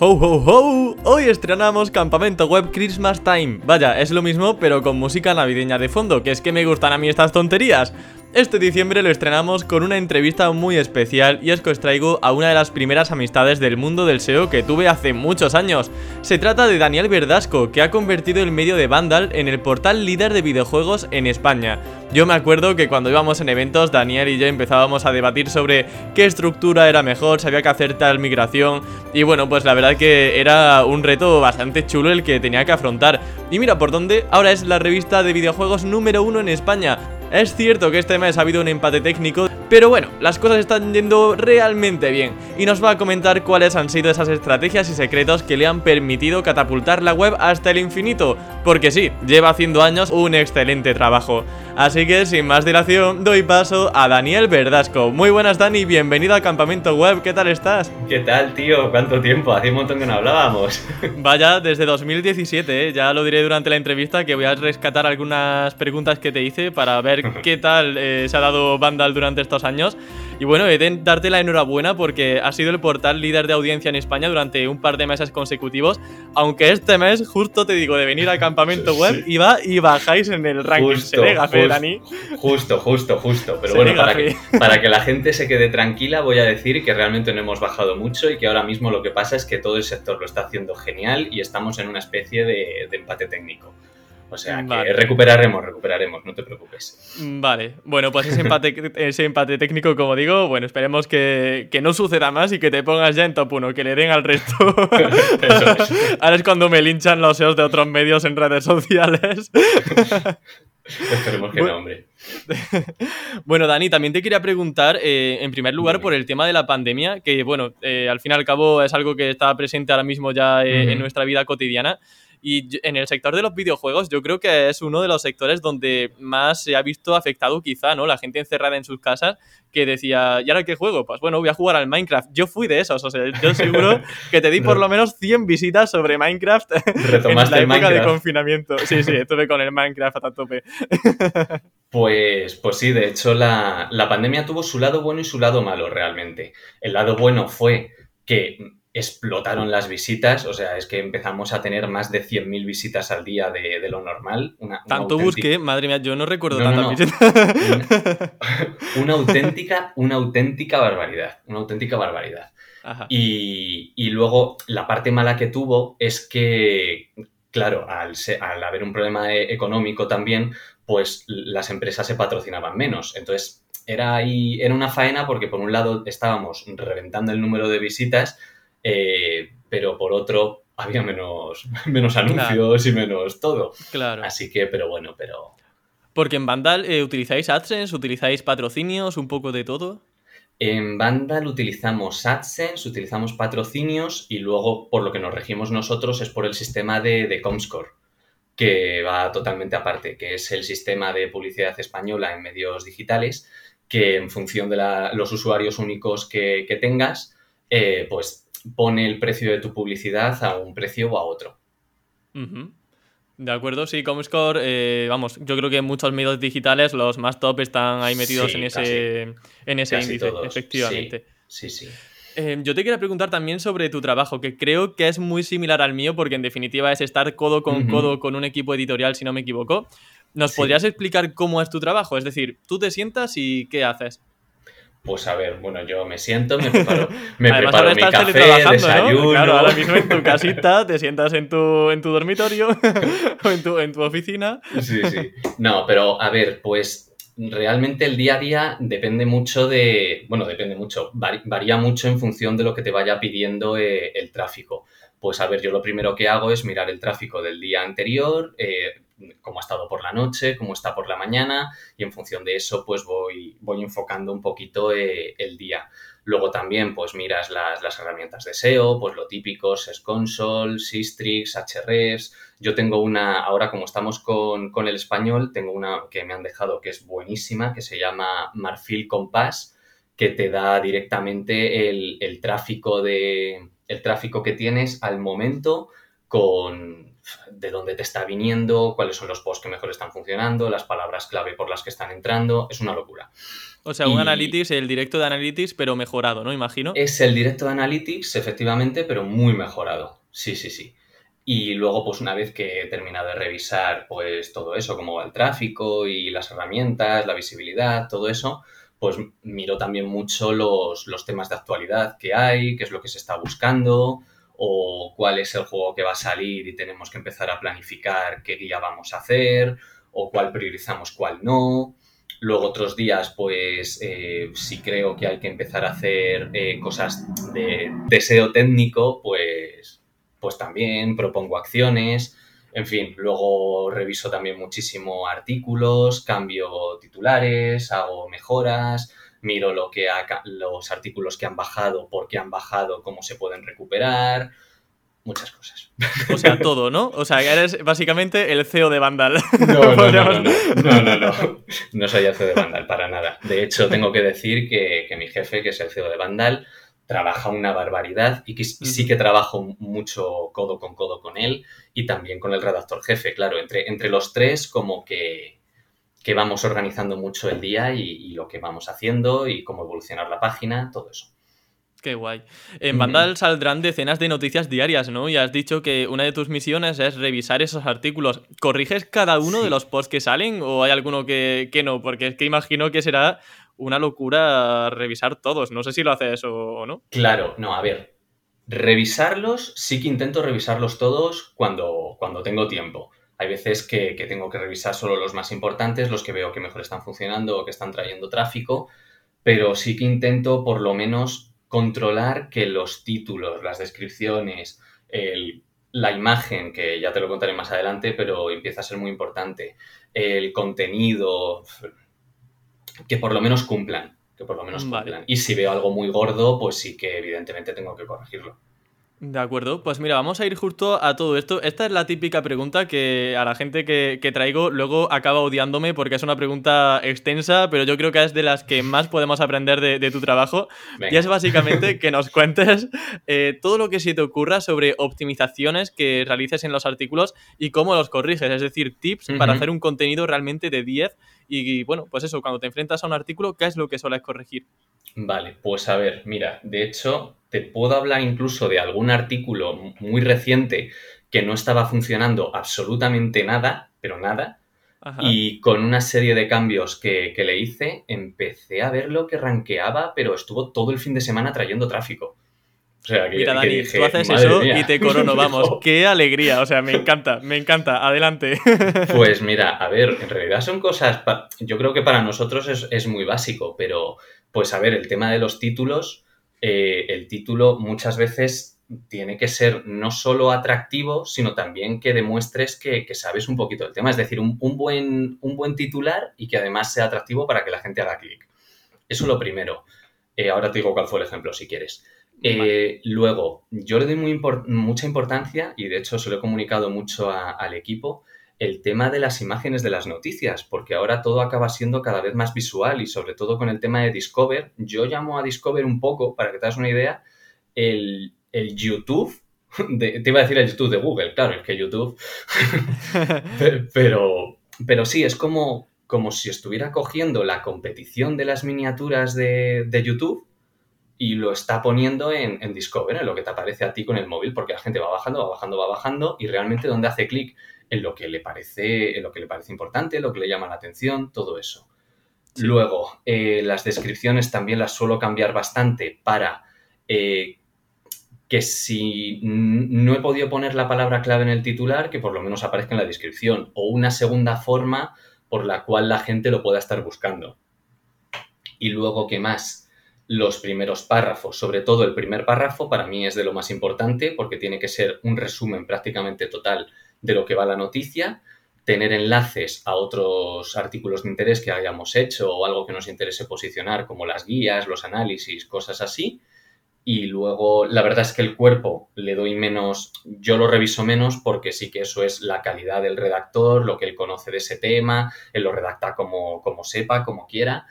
¡Ho, ho, ho! Hoy estrenamos Campamento Web Christmas Time. Vaya, es lo mismo, pero con música navideña de fondo, que es que me gustan a mí estas tonterías. Este diciembre lo estrenamos con una entrevista muy especial y es que os traigo a una de las primeras amistades del mundo del SEO que tuve hace muchos años. Se trata de Daniel Verdasco, que ha convertido el medio de Vandal en el portal líder de videojuegos en España. Yo me acuerdo que cuando íbamos en eventos, Daniel y yo empezábamos a debatir sobre qué estructura era mejor, si había que hacer tal migración. Y bueno, pues la verdad que era un reto bastante chulo el que tenía que afrontar. Y mira por dónde, ahora es la revista de videojuegos número uno en España. Es cierto que este mes ha habido un empate técnico, pero bueno, las cosas están yendo realmente bien y nos va a comentar cuáles han sido esas estrategias y secretos que le han permitido catapultar la web hasta el infinito, porque sí, lleva haciendo años un excelente trabajo. Así que sin más dilación, doy paso a Daniel Verdasco. Muy buenas Dani, bienvenido a Campamento Web, ¿qué tal estás? ¿Qué tal, tío? ¿Cuánto tiempo? Hace un montón que no hablábamos. Vaya, desde 2017, ¿eh? ya lo diré durante la entrevista que voy a rescatar algunas preguntas que te hice para ver qué tal eh, se ha dado Vandal durante estos años. Y bueno, he de darte la enhorabuena porque ha sido el portal líder de audiencia en España durante un par de meses consecutivos. Aunque este mes, justo te digo, de venir al campamento web, iba y bajáis en el ranking. Justo, Seré gafe, justo, Dani. Justo, justo, justo. Pero bueno, para que, para que la gente se quede tranquila, voy a decir que realmente no hemos bajado mucho y que ahora mismo lo que pasa es que todo el sector lo está haciendo genial y estamos en una especie de, de empate técnico. O sea, que Vale. recuperaremos, recuperaremos, no te preocupes. Vale, bueno, pues ese empate, ese empate técnico, como digo, bueno, esperemos que, que no suceda más y que te pongas ya en top 1, que le den al resto. Es. Ahora es cuando me linchan los SEOs de otros medios en redes sociales. Esperemos que Bueno. no, hombre. Bueno, Dani, también te quería preguntar, eh, en primer lugar, por el tema de la pandemia, que bueno, eh, al fin y al cabo es algo que está presente ahora mismo ya eh, en nuestra vida cotidiana. Y en el sector de los videojuegos, yo creo que es uno de los sectores donde más se ha visto afectado, quizá, ¿no? La gente encerrada en sus casas que decía, ¿y ahora qué juego? Pues bueno, voy a jugar al Minecraft. Yo fui de esos, o sea, yo seguro que te di por lo menos 100 visitas sobre Minecraft en Retomaste la el época de confinamiento. Sí, sí, estuve con el Minecraft a tope. Pues, pues sí, de hecho la, la pandemia tuvo su lado bueno y su lado malo realmente. El lado bueno fue que explotaron las visitas, o sea, es que empezamos a tener más de 100.000 visitas al día de, de lo normal. Una, una Tanto auténtica- busqué, madre mía, yo no recuerdo No, tantas no. visitas. Una auténtica, una auténtica barbaridad, una auténtica barbaridad. Y, y luego la parte mala que tuvo es que, claro, al haber un problema e- económico también, pues las empresas se patrocinaban menos. Entonces era, ahí, era una faena porque por un lado estábamos reventando el número de visitas, eh, pero por otro había menos, menos anuncios y menos todo. Claro. Así que, pero bueno, pero... Porque en Vandal eh, utilizáis AdSense, utilizáis patrocinios, un poco de todo. En Vandal utilizamos AdSense, utilizamos patrocinios y luego por lo que nos regimos nosotros es por el sistema de, de Comscore, que va totalmente aparte, que es el sistema de publicidad española en medios digitales, que en función de la- los usuarios únicos que, que tengas, eh, pues pone el precio de tu publicidad a un precio o a otro. De acuerdo, sí, Comscore, eh, vamos, yo creo que muchos medios digitales, los más top, están ahí metidos Sí, en ese, en ese índice, todos, efectivamente. Sí, sí. Eh, yo te quería preguntar también sobre tu trabajo, que creo que es muy similar al mío, porque en definitiva es estar codo con codo con un equipo editorial, si no me equivoco. ¿Nos Sí. podrías explicar cómo es tu trabajo? Es decir, tú te sientas y ¿qué haces? Pues a ver, bueno, yo me siento, me preparo, me Además, preparo mi café, desayuno. ¿no? Claro, ahora mismo en tu casita, te sientas en tu, en tu dormitorio o en tu, en tu oficina. Sí, sí. No, pero a ver, pues realmente el día a día depende mucho de, bueno, depende mucho, varía mucho en función de lo que te vaya pidiendo eh, el tráfico. Pues a ver, yo lo primero que hago es mirar el tráfico del día anterior, eh, cómo ha estado por la noche, cómo está por la mañana y en función de eso pues voy, voy enfocando un poquito eh, el día. Luego también pues miras las, las, herramientas de SEO, pues lo típico, SES Console, Sistrix, Hrefs. Yo tengo una, ahora como estamos con, con el español, tengo una que me han dejado que es buenísima, que se llama Marfil Compass, que te da directamente el, el tráfico de el tráfico que tienes al momento con de dónde te está viniendo, cuáles son los posts que mejor están funcionando, las palabras clave por las que están entrando, es una locura. O sea, un Analytics, el directo de Analytics, pero mejorado, ¿no? Imagino. Es el directo de Analytics, efectivamente, pero muy mejorado. Sí, sí, sí. Y luego, pues una vez que he terminado de revisar, pues todo eso, cómo va el tráfico y las herramientas, la visibilidad, todo eso, pues miro también mucho los, los temas de actualidad que hay, qué es lo que se está buscando, o cuál es el juego que va a salir y tenemos que empezar a planificar qué guía vamos a hacer, o cuál priorizamos, cuál no. Luego otros días, pues eh, si creo que hay que empezar a hacer eh, cosas de deseo técnico, pues, pues también propongo acciones. En fin, luego reviso también muchísimo artículos, cambio titulares, hago mejoras, miro lo que los artículos que han bajado, por qué han bajado, cómo se pueden recuperar, muchas cosas. O sea, todo, ¿no? O sea, eres básicamente el CEO de Vandal. No, no, no, no, no, no, no, soy el CEO de Vandal, para nada. De hecho, tengo que decir que, que mi jefe, que es el CEO de Vandal, trabaja una barbaridad y que sí que trabajo mucho codo con codo con él y también con el redactor jefe, claro, entre, entre los tres como que, que vamos organizando mucho el día y, lo que vamos haciendo y cómo evolucionar la página, todo eso. Qué guay. En Vandal saldrán decenas de noticias diarias, ¿no? Y has dicho que una de tus misiones es revisar esos artículos. ¿Corriges cada uno de los posts que salen o hay alguno que, que no? Porque es que imagino que será una locura revisar todos. No sé si lo haces o, no. Claro, no, a ver. Revisarlos, sí que intento revisarlos todos cuando, cuando tengo tiempo. Hay veces que, tengo que revisar solo los más importantes, los que veo que mejor están funcionando o que están trayendo tráfico, pero sí que intento por lo menos controlar que los títulos, las descripciones, la imagen, que ya te lo contaré más adelante, pero empieza a ser muy importante, el contenido, que por lo menos cumplan, que por lo menos cumplan. Y si veo algo muy gordo, pues sí que evidentemente tengo que corregirlo. De acuerdo, pues mira, vamos a ir justo a todo esto. Esta es la típica pregunta que a la gente que, traigo luego acaba odiándome porque es una pregunta extensa, pero yo creo que es de las que más podemos aprender de, tu trabajo. Y es básicamente que nos cuentes eh, todo lo que se te ocurra sobre optimizaciones que realices en los artículos y cómo los corriges, es decir, tips para hacer un contenido realmente de 10 y, bueno, pues eso, cuando te enfrentas a un artículo, ¿qué es lo que sueles corregir? Vale, pues a ver, mira, de hecho, te puedo hablar incluso de algún artículo muy reciente que no estaba funcionando absolutamente nada, pero nada. Y con una serie de cambios que, le hice, empecé a ver lo que ranqueaba, pero estuvo todo el fin de semana trayendo tráfico. O sea, que, Mira, Dani, tú haces eso y te corono, vamos. ¡Qué alegría! O sea, me encanta, me encanta. Adelante. Pues mira, a ver, en realidad son cosas. Yo creo que para nosotros es, es muy básico, pero pues a ver, el tema de los títulos eh, el título muchas veces tiene que ser no solo atractivo, sino también que demuestres que, sabes un poquito del tema. Es decir, un, buen, un, buen, titular y que además sea atractivo para que la gente haga clic. Eso es lo primero. Eh, ahora te digo cuál fue el ejemplo, si quieres. Eh, luego, yo le doy muy mucha importancia, y de hecho se lo he comunicado mucho al equipo, el tema de las imágenes de las noticias, porque ahora todo acaba siendo cada vez más visual y sobre todo con el tema de Discover. Yo llamo a Discover un poco, para que te hagas una idea, el, YouTube. te iba a decir el YouTube de Google, claro, es que YouTube. pero, pero sí, es como, como si estuviera cogiendo la competición de las miniaturas de, de YouTube y lo está poniendo en, en, Discover, en lo que te aparece a ti con el móvil, porque la gente va bajando, va bajando, va bajando, y realmente donde hace clic en lo que le parece, en lo que le parece importante, lo que le llama la atención, todo eso. Luego, eh, las descripciones también las suelo cambiar bastante para eh, que si no he podido poner la palabra clave en el titular, que por lo menos aparezca en la descripción, o una segunda forma por la cual la gente lo pueda estar buscando. Y luego, ¿qué más? Los primeros párrafos, sobre todo el primer párrafo, para mí es de lo más importante porque tiene que ser un resumen prácticamente total de lo que va la noticia. tener enlaces a otros artículos de interés que hayamos hecho o algo que nos interese posicionar, como las guías, los análisis, cosas así. Y luego, la verdad es que el cuerpo le doy menos, yo lo reviso menos porque sí que eso es la calidad del redactor, lo que él conoce de ese tema, él lo redacta como, como sepa, como quiera.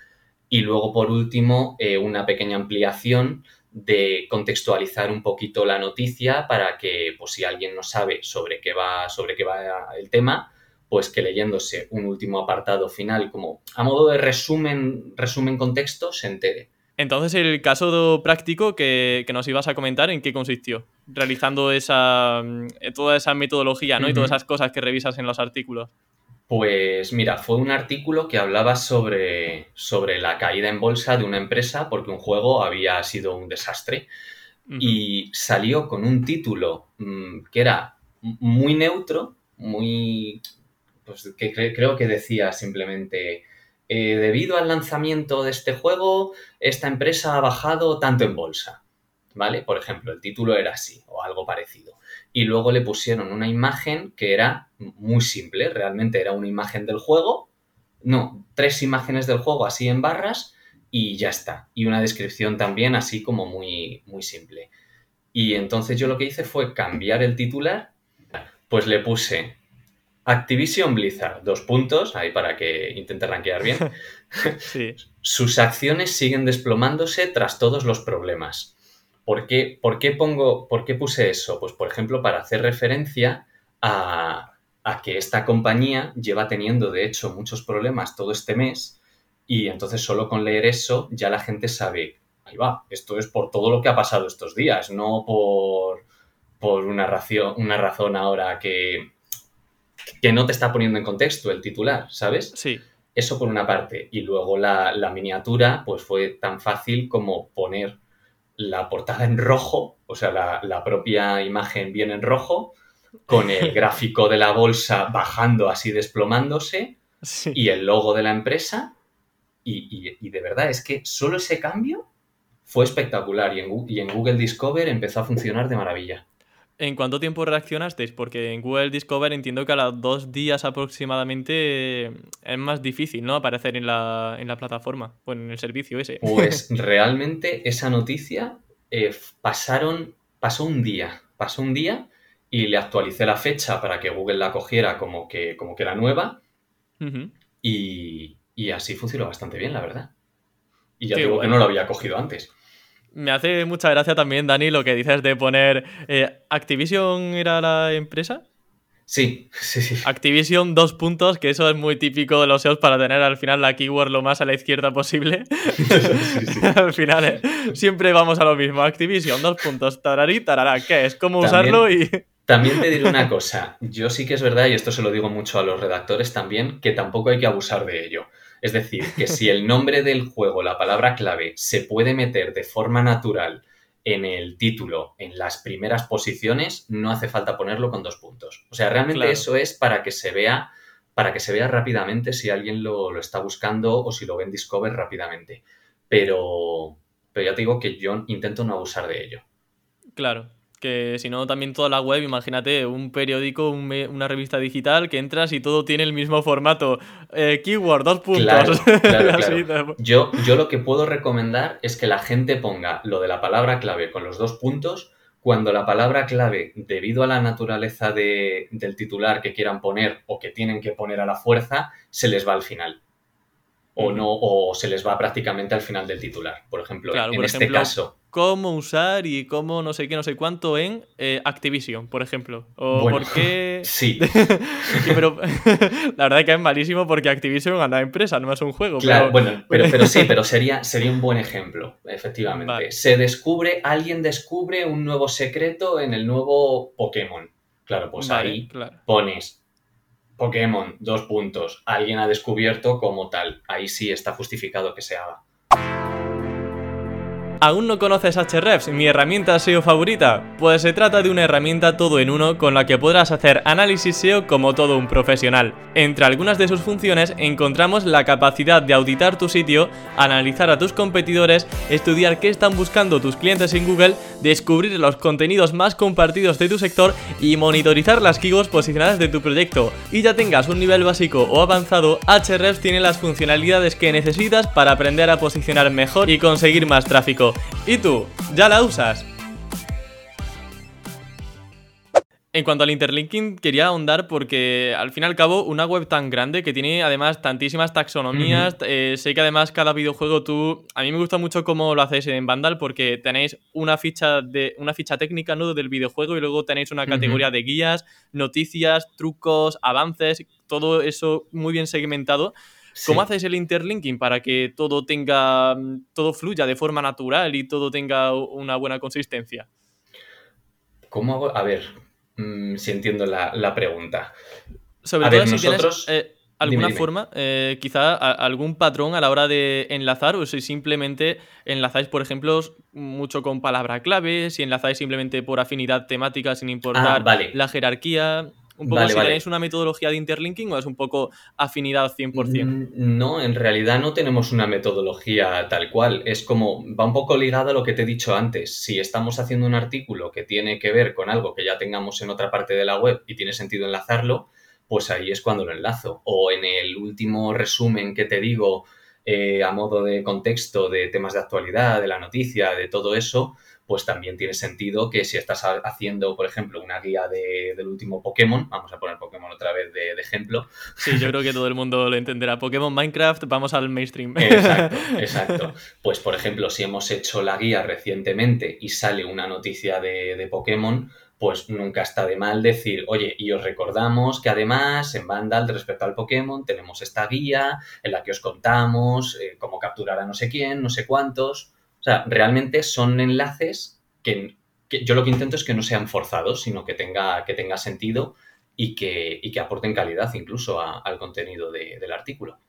Y luego, por último, eh, una pequeña ampliación de contextualizar un poquito la noticia para que, pues, si alguien no sabe sobre qué va, sobre qué va el tema, pues que leyéndose un último apartado final como a modo de resumen, resumen contexto, se entere. Entonces, el caso práctico que, nos ibas a comentar, ¿en qué consistió? Realizando esa, mm, toda esa metodología ¿no? y todas esas cosas que revisas en los artículos. Pues mira, fue un artículo que hablaba sobre, sobre la caída en bolsa de una empresa porque un juego había sido un desastre. Y salió con un título mm, que era muy neutro, muy pues que creo que decía simplemente, eh, debido al lanzamiento de este juego, esta empresa ha bajado tanto en bolsa. ¿Vale? Por ejemplo, el título era así o algo parecido. Y luego le pusieron una imagen que era muy simple, realmente era una imagen del juego, no, tres imágenes del juego así en barras y ya está. Y una descripción también así como muy, muy simple. Y entonces yo lo que hice fue cambiar el titular, pues le puse Activision Blizzard, dos puntos, ahí para que intente rankear bien. Sus acciones siguen desplomándose tras todos los problemas. ¿Por qué, por qué pongo, por qué puse eso? Pues, por ejemplo, para hacer referencia a, a que esta compañía lleva teniendo, de hecho, muchos problemas todo este mes y entonces solo con leer eso ya la gente sabe, ahí va, esto es por todo lo que ha pasado estos días, no por, por una, ración, una razón ahora que, que no te está poniendo en contexto el titular, ¿sabes? Sí. Eso por una parte. Y luego la, miniatura, pues fue tan fácil como poner la portada en rojo, o sea, la, propia imagen viene en rojo, con el gráfico de la bolsa bajando así desplomándose y el logo de la empresa. Y, de verdad es que solo ese cambio fue espectacular y y en Google Discover empezó a funcionar de maravilla. ¿En cuánto tiempo reaccionasteis? Porque en Google Discover entiendo que a los dos días aproximadamente eh, es más difícil, ¿no? Aparecer en la, plataforma o en el servicio ese. Pues realmente esa noticia eh, pasaron, pasó un día, pasó un día y le actualicé la fecha para que Google la cogiera como que, como que era nueva y, así funcionó bastante bien, la verdad. Y ya digo que no lo había cogido antes. Me hace mucha gracia también, Dani, lo que dices de poner. Eh, ¿Activision era la empresa? Sí, sí, sí. Activision, dos puntos, que eso es muy típico de los SEOs para tener al final la keyword lo más a la izquierda posible. al final eh, siempre vamos a lo mismo. Activision, dos puntos, tararí, tarará. ¿Qué es? ¿Cómo usarlo? y También te diré una cosa. Yo sí que es verdad, y esto se lo digo mucho a los redactores también, que tampoco hay que abusar de ello. Es decir, que si el nombre del juego, la palabra clave, se puede meter de forma natural en el título, en las primeras posiciones, no hace falta ponerlo con dos puntos. O sea, realmente eso es para que se vea, para que se vea rápidamente si alguien lo, lo, está buscando o si lo ve en Discover rápidamente. Pero, pero ya te digo que yo intento no abusar de ello. Claro, que si no también toda la web, imagínate, un periódico, una revista digital que entras y todo tiene el mismo formato. Eh, keyword, dos puntos. yo, yo lo que puedo recomendar es que la gente ponga lo de la palabra clave con los dos puntos cuando la palabra clave, debido a la naturaleza del titular que quieran poner o que tienen que poner a la fuerza, se les va al final o no, o se les va prácticamente al final del titular. Por ejemplo, en este caso. Cómo usar y cómo no sé qué, no sé cuánto en eh, Activision, por ejemplo. O por qué. Sí. pero la verdad es que es malísimo porque Activision es una empresa, no es un juego. Claro, bueno, pero, sí, pero sería, sería un buen ejemplo, efectivamente. Se descubre, alguien descubre un nuevo secreto en el nuevo Pokémon. Claro, pues ahí pones Pokémon, dos puntos, alguien ha descubierto como tal. Ahí sí está justificado que se haga. ¿Aún no conoces Ahrefs, mi herramienta SEO favorita? Pues se trata de una herramienta todo en uno con la que podrás hacer análisis SEO como todo un profesional. Entre algunas de sus funciones encontramos la capacidad de auditar tu sitio, analizar a tus competidores, estudiar qué están buscando tus clientes en Google, descubrir los contenidos más compartidos de tu sector y monitorizar las keywords posicionadas de tu proyecto. Y ya tengas un nivel básico o avanzado, Ahrefs tiene las funcionalidades que necesitas para aprender a posicionar mejor y conseguir más tráfico. ¿Y tú? ¿Ya la usas? En cuanto al interlinking, quería ahondar porque al fin y al cabo una web tan grande que tiene además tantísimas taxonomías, eh, sé que además cada videojuego tú, a mí me gusta mucho cómo lo hacéis en Vandal porque tenéis una ficha de una ficha técnica ¿no? del videojuego y luego tenéis una categoría de guías, noticias, trucos, avances, todo eso muy bien segmentado. ¿Cómo hacéis el interlinking para que todo tenga, todo fluya de forma natural y todo tenga una buena consistencia? ¿Cómo hago? A ver, mm, si entiendo la, pregunta. Sobre todo si nosotros... tienes eh, alguna forma, eh, quizá algún patrón a la hora de enlazar, o si simplemente enlazáis, por ejemplo, mucho con palabra clave, si enlazáis simplemente por afinidad temática sin importar ah, la jerarquía. Un poco si tenéis una metodología de interlinking o es un poco afinidad 100%. Mm, no, en realidad no tenemos una metodología tal cual. Es como, va un poco ligado a lo que te he dicho antes. Si estamos haciendo un artículo que tiene que ver con algo que ya tengamos en otra parte de la web y tiene sentido enlazarlo, pues ahí es cuando lo enlazo. O en el último resumen que te digo eh, a modo de contexto de temas de actualidad, de la noticia, de todo eso, pues también tiene sentido que si estás haciendo, por ejemplo, una guía del último Pokémon, vamos a poner Pokémon otra vez de, ejemplo. Sí, yo creo que todo el mundo lo entenderá. Pokémon Minecraft, vamos al mainstream. Exacto, exacto. Pues, por ejemplo, si hemos hecho la guía recientemente y sale una noticia de, Pokémon, pues nunca está de mal decir, oye, y os recordamos que además en Vandal respecto al Pokémon tenemos esta guía en la que os contamos eh, cómo capturar a no sé quién, no sé cuántos. O sea, realmente son enlaces que, yo lo que intento es que no sean forzados, sino que tenga, que tenga sentido y que, que aporten calidad incluso al contenido del artículo.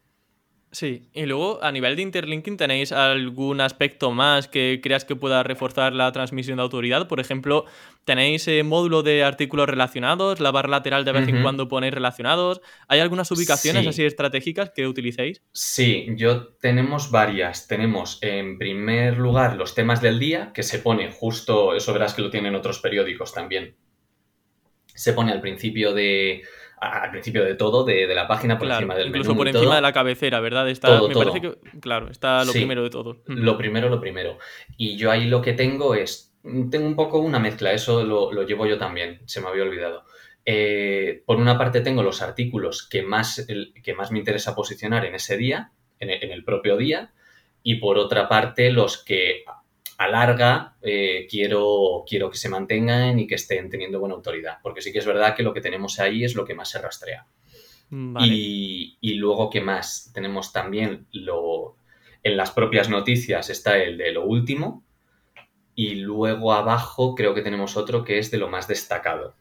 Sí, y luego a nivel de interlinking, ¿tenéis algún aspecto más que creas que pueda reforzar la transmisión de autoridad? Por ejemplo, ¿tenéis eh, módulo de artículos relacionados? ¿La barra lateral de vez en cuando ponéis relacionados? ¿Hay algunas ubicaciones así estratégicas que utilicéis? Sí, yo tenemos varias. Tenemos en primer lugar los temas del día, que se pone justo, eso verás que lo tienen otros periódicos también. Se pone al principio de, al principio de todo, de, la página, por encima del Incluso por encima de la cabecera, ¿verdad? Está, me parece que, claro, está lo primero de todo. Lo primero, lo primero. Y yo ahí lo que tengo es, tengo un poco una mezcla, eso lo, llevo yo también, se me había olvidado. Eh, por una parte tengo los artículos que más, que más me interesa posicionar en ese día, en el propio día, y por otra parte los que a larga eh, quiero, quiero que se mantengan y que estén teniendo buena autoridad. Porque sí que es verdad que lo que tenemos ahí es lo que más se rastrea. Y, luego, ¿qué más? Tenemos también lo. En las propias noticias está el de lo último. Y luego abajo creo que tenemos otro que es de lo más destacado.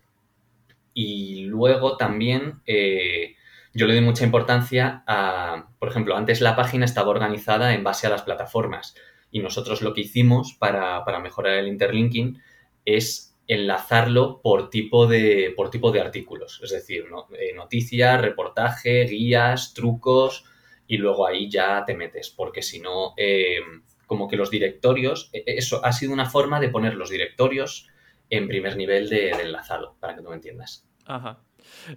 Y luego también eh, yo le doy mucha importancia a, por ejemplo, antes la página estaba organizada en base a las plataformas. Y nosotros lo que hicimos para, mejorar el interlinking es enlazarlo por tipo de, por tipo de artículos, es decir, eh, noticias, reportaje, guías, trucos, y luego ahí ya te metes, porque si no, eh, como que los directorios, e, e, eso ha sido una forma de poner los directorios en primer nivel de enlazado, para que tú me entiendas. Ajá.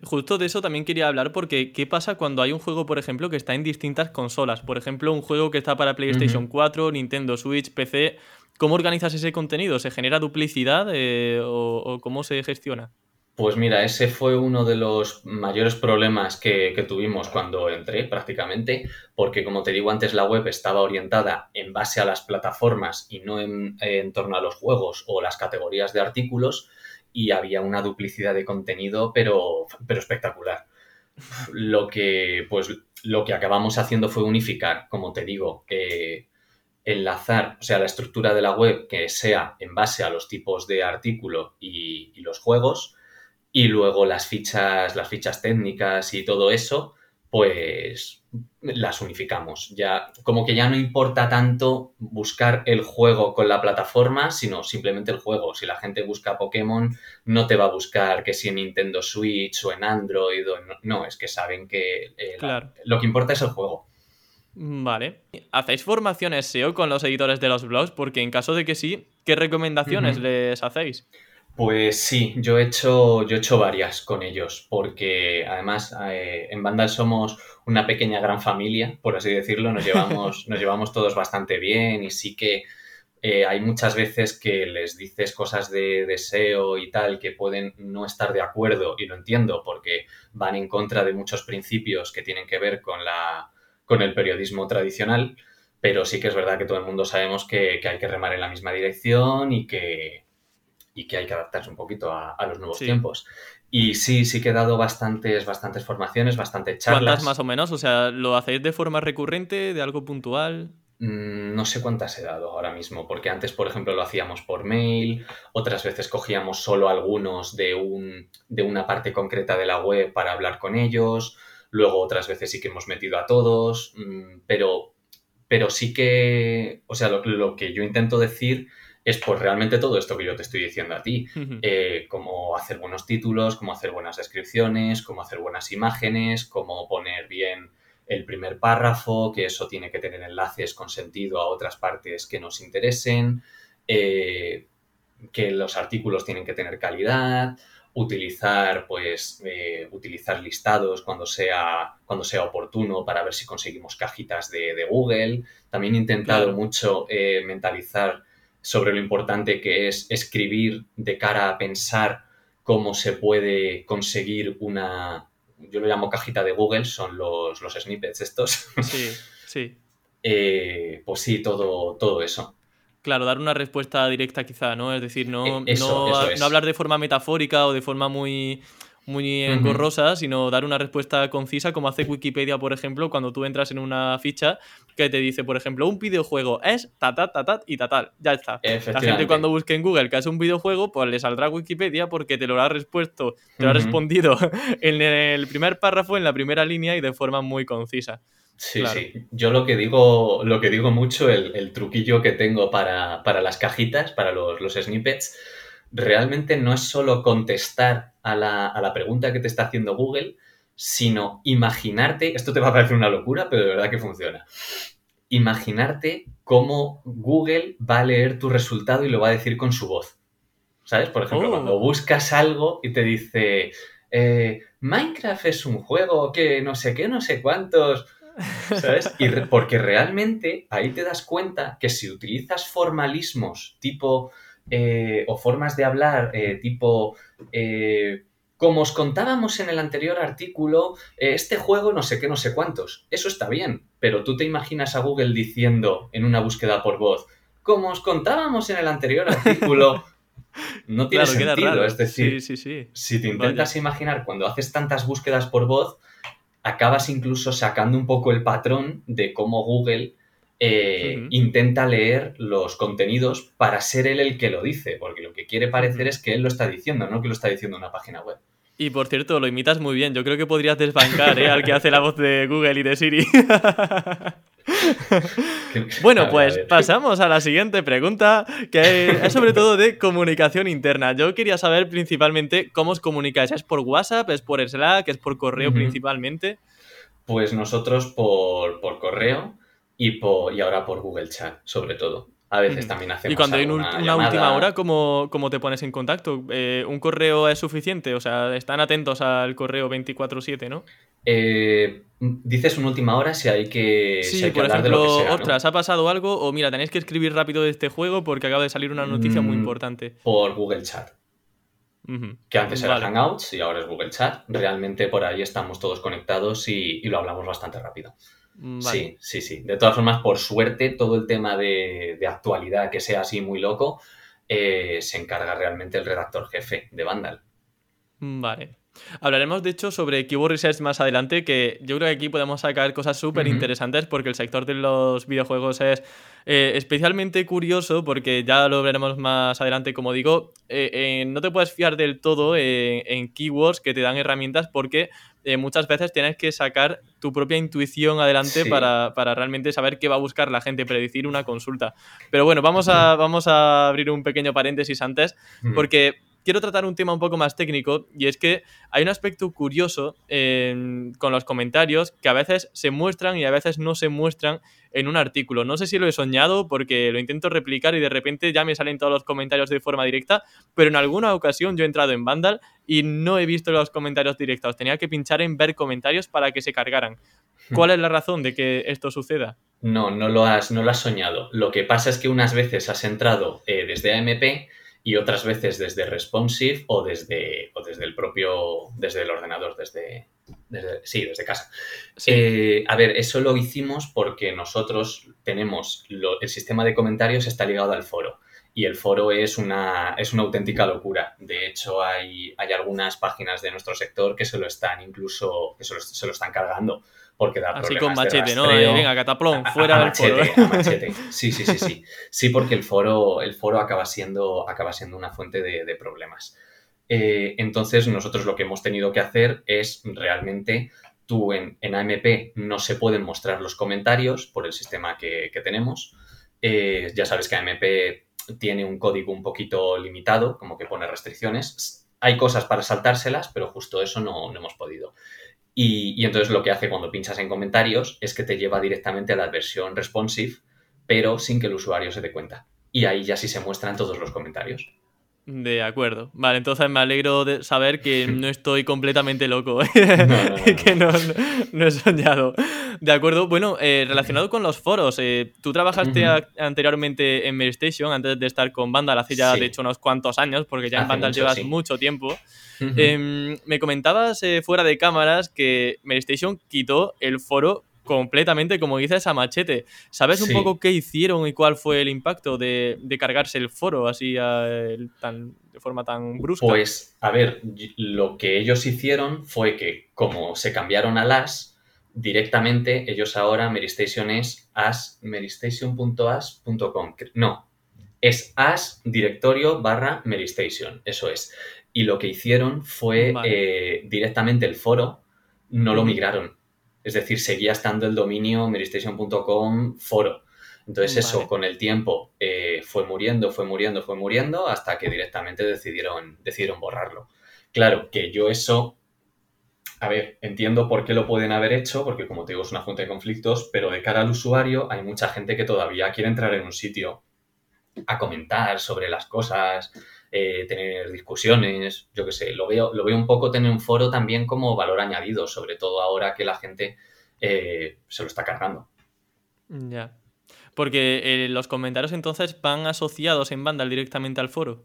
Justo de eso también quería hablar porque ¿qué pasa cuando hay un juego, por ejemplo, que está en distintas consolas? Por ejemplo, un juego que está para PlayStation 4, Nintendo Switch, PC. ¿Cómo organizas ese contenido? ¿Se genera duplicidad eh, o, cómo se gestiona? Pues mira, ese fue uno de los mayores problemas que, tuvimos cuando entré prácticamente, porque como te digo antes, la web estaba orientada en base a las plataformas y no en, en torno a los juegos o las categorías de artículos y había una duplicidad de contenido, pero, pero espectacular. Lo que, pues, lo que acabamos haciendo fue unificar, como te digo, eh, enlazar, o sea, la estructura de la web que sea en base a los tipos de artículo y, los juegos, y luego las fichas, las fichas técnicas y todo eso, pues las unificamos. Ya, como que ya no importa tanto buscar el juego con la plataforma, sino simplemente el juego. Si la gente busca Pokémon, no te va a buscar que si en Nintendo Switch o en Android o No, es que saben que eh, lo que importa es el juego. Vale. ¿Hacéis formaciones SEO con los editores de los blogs? Porque en caso de que sí, ¿qué recomendaciones les hacéis? Pues sí, yo he hecho, yo he hecho varias con ellos, porque además eh, en Vandal somos una pequeña gran familia, por así decirlo, nos llevamos, nos llevamos todos bastante bien y sí que eh, hay muchas veces que les dices cosas de deseo y tal que pueden no estar de acuerdo y lo entiendo porque van en contra de muchos principios que tienen que ver con, la, con el periodismo tradicional, pero sí que es verdad que todo el mundo sabemos que hay que remar en la misma dirección y que, y que hay que adaptarse un poquito a, los nuevos tiempos. Y sí, sí que he dado bastantes, bastantes formaciones, bastantes charlas. ¿Cuántas más o menos? O sea, ¿lo hacéis de forma recurrente, de algo puntual? Mm, no sé cuántas he dado ahora mismo, porque antes, por ejemplo, lo hacíamos por mail, otras veces cogíamos solo algunos de, un, de una parte concreta de la web para hablar con ellos, luego otras veces sí que hemos metido a todos, mm, pero, pero sí que, o sea, lo que yo intento decir es pues realmente todo esto que yo te estoy diciendo a ti, eh, cómo hacer buenos títulos, cómo hacer buenas descripciones, cómo hacer buenas imágenes, cómo poner bien el primer párrafo, que eso tiene que tener enlaces con sentido a otras partes que nos interesen, eh, que los artículos tienen que tener calidad, utilizar, pues, eh, utilizar listados cuando sea, cuando sea oportuno para ver si conseguimos cajitas de, Google. También he intentado mucho mentalizar sobre lo importante que es escribir de cara a pensar cómo se puede conseguir una, yo lo llamo cajita de Google, son los, los snippets estos. Sí, sí. Eh, pues sí, todo, todo eso. Claro, dar una respuesta directa quizá, ¿no? Es decir, no, eh, no hablar de forma metafórica o de forma muy muy engorrosa, sino dar una respuesta concisa, como hace Wikipedia, por ejemplo, cuando tú entras en una ficha que te dice, por ejemplo, un videojuego es ta ta ta y ta tal. Ya está. La gente cuando busque en Google que es un videojuego, pues le saldrá Wikipedia porque te lo ha respuesto, te lo ha respondido en el primer párrafo, en la primera línea y de forma muy concisa. Sí, sí. Yo lo que digo, lo que digo mucho, el, truquillo que tengo para, las cajitas, para los, los snippets, realmente no es solo contestar a la, pregunta que te está haciendo Google, sino imaginarte, esto te va a parecer una locura, pero de verdad que funciona. Imaginarte cómo Google va a leer tu resultado y lo va a decir con su voz. ¿Sabes? Por ejemplo, oh. cuando buscas algo y te dice, eh, Minecraft es un juego que no sé qué, no sé cuántos. ¿Sabes? Y porque realmente ahí te das cuenta que si utilizas formalismos tipo eh, o formas de hablar eh, tipo, eh, como os contábamos en el anterior artículo, este juego no sé qué, no sé cuántos. Eso está bien, pero tú te imaginas a Google diciendo en una búsqueda por voz, como os contábamos en el anterior artículo, no tiene sentido. Es decir, si te intentas imaginar cuando haces tantas búsquedas por voz, acabas incluso sacando un poco el patrón de cómo Google eh, intenta leer los contenidos para ser él el que lo dice, porque lo que quiere parecer es que él lo está diciendo, no que lo está diciendo en una página web. Y por cierto, lo imitas muy bien. Yo creo que podrías desbancar ¿eh? al que hace la voz de Google y de Siri. bueno, pues pasamos a la siguiente pregunta, que es sobre todo de comunicación interna. Yo quería saber principalmente cómo os comunicáis. ¿Es por WhatsApp? ¿Es por Slack? ¿Es por correo principalmente? Pues nosotros por, por correo y, y ahora por Google Chat, sobre todo. A veces también hacemos. Y cuando hay una última hora, ¿cómo, ¿cómo, te pones en contacto? Eh, ¿Un correo es suficiente? O sea, están atentos al correo 24-7, ¿no? Eh, dices una última hora si hay que. Sí, por ejemplo, otras, ¿ha pasado algo? O mira, tenéis que escribir rápido de este juego porque acaba de salir una noticia muy mm, importante. Por Google Chat. Que antes era Hangouts y ahora es Google Chat. Realmente por ahí estamos todos conectados y lo hablamos bastante rápido. Mm, sí, sí, sí. De todas formas, por suerte, todo el tema de, actualidad que sea así muy loco, eh, se encarga realmente el redactor jefe de Vandal. Mm, vale. Hablaremos, de hecho, sobre Keyword Research más adelante, que yo creo que aquí podemos sacar cosas súper interesantes porque el sector de los videojuegos es eh, especialmente curioso porque ya lo veremos más adelante, como digo, eh, eh, no te puedes fiar del todo en keywords que te dan herramientas porque muchas veces tienes que sacar tu propia intuición adelante para, realmente saber qué va a buscar la gente, predecir una consulta. Pero bueno, vamos a, vamos a abrir un pequeño paréntesis antes porque quiero tratar un tema un poco más técnico y es que hay un aspecto curioso con los comentarios que a veces se muestran y a veces no se muestran en un artículo. No sé si lo he soñado porque lo intento replicar y de repente ya me salen todos los comentarios de forma directa, pero en alguna ocasión yo he entrado en Vandal y no he visto los comentarios directos. Tenía que pinchar en ver comentarios para que se cargaran. Hmm. ¿Cuál es la razón de que esto suceda? No, no lo has, no lo has soñado. Lo que pasa es que unas veces has entrado eh, desde AMP y otras veces desde responsive o desde, o desde el propio, desde el ordenador, desde, sí, desde casa. Eh, a ver, eso lo hicimos porque nosotros tenemos, el sistema de comentarios está ligado al foro y el foro es una, es una auténtica locura. De hecho, hay, hay algunas páginas de nuestro sector que se lo están incluso, que se lo están cargando porque da Así con machete, ¿no? Eh, venga, cataplón, fuera del foro. machete. Sí, sí, sí, sí. Sí, porque el foro, el foro acaba, siendo, acaba siendo una fuente de, problemas. Eh, entonces, nosotros lo que hemos tenido que hacer es realmente, tú en, AMP no se pueden mostrar los comentarios por el sistema que, tenemos. Eh, ya sabes que AMP tiene un código un poquito limitado, como que pone restricciones. Hay cosas para saltárselas, pero justo eso no, no hemos podido. Y, entonces lo que hace cuando pinchas en comentarios es que te lleva directamente a la versión responsive, pero sin que el usuario se dé cuenta. Y ahí ya sí se muestran todos los comentarios. De acuerdo. Vale, entonces me alegro de saber que no estoy completamente loco. que no, he soñado. De acuerdo. Bueno, eh, relacionado con los foros, eh, tú trabajaste anteriormente en Medistation antes de estar con Vandal hace ya, de hecho, unos cuantos años, porque ya en Vandal llevas mucho tiempo. Em, me comentabas eh, fuera de cámaras que Medistation quitó el foro completamente, como dices, a machete. ¿Sabes un poco qué hicieron y cuál fue el impacto de, cargarse el foro así tan, de forma tan brusca? Pues, a ver, lo que ellos hicieron fue que, como se cambiaron a las, directamente ellos ahora Meristation es as, meristation.as.com. No, es as directorio barra Meristation, eso es. Y lo que hicieron fue eh, directamente el foro, no lo migraron es decir, seguía estando el dominio meristation.com foro. Entonces eso con el tiempo eh, fue muriendo, fue muriendo, fue muriendo hasta que directamente decidieron, decidieron borrarlo. Claro que yo eso, a ver, entiendo por qué lo pueden haber hecho, porque como te digo es una fuente de conflictos, pero de cara al usuario hay mucha gente que todavía quiere entrar en un sitio a comentar sobre las cosas, eh, tener discusiones, yo qué sé, lo veo, lo veo un poco tener un foro también como valor añadido, sobre todo ahora que la gente eh, se lo está cargando. Ya. Porque eh, los comentarios entonces van asociados en Vandal directamente al foro.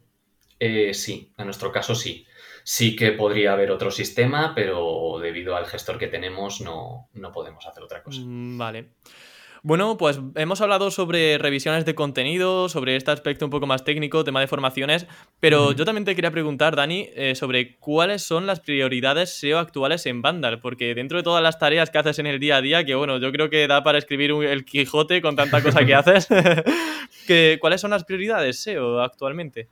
sí, en nuestro caso sí. Sí que podría haber otro sistema, pero debido al gestor que tenemos no, no podemos hacer otra cosa. Mm, vale. Bueno, pues hemos hablado sobre revisiones de contenido, sobre este aspecto un poco más técnico, tema de formaciones, pero yo también te quería preguntar, Dani, eh, sobre cuáles son las prioridades SEO actuales en Vandal, porque dentro de todas las tareas que haces en el día a día, que bueno, yo creo que da para escribir el Quijote con tanta cosa que haces, que, ¿cuáles son las prioridades SEO actualmente?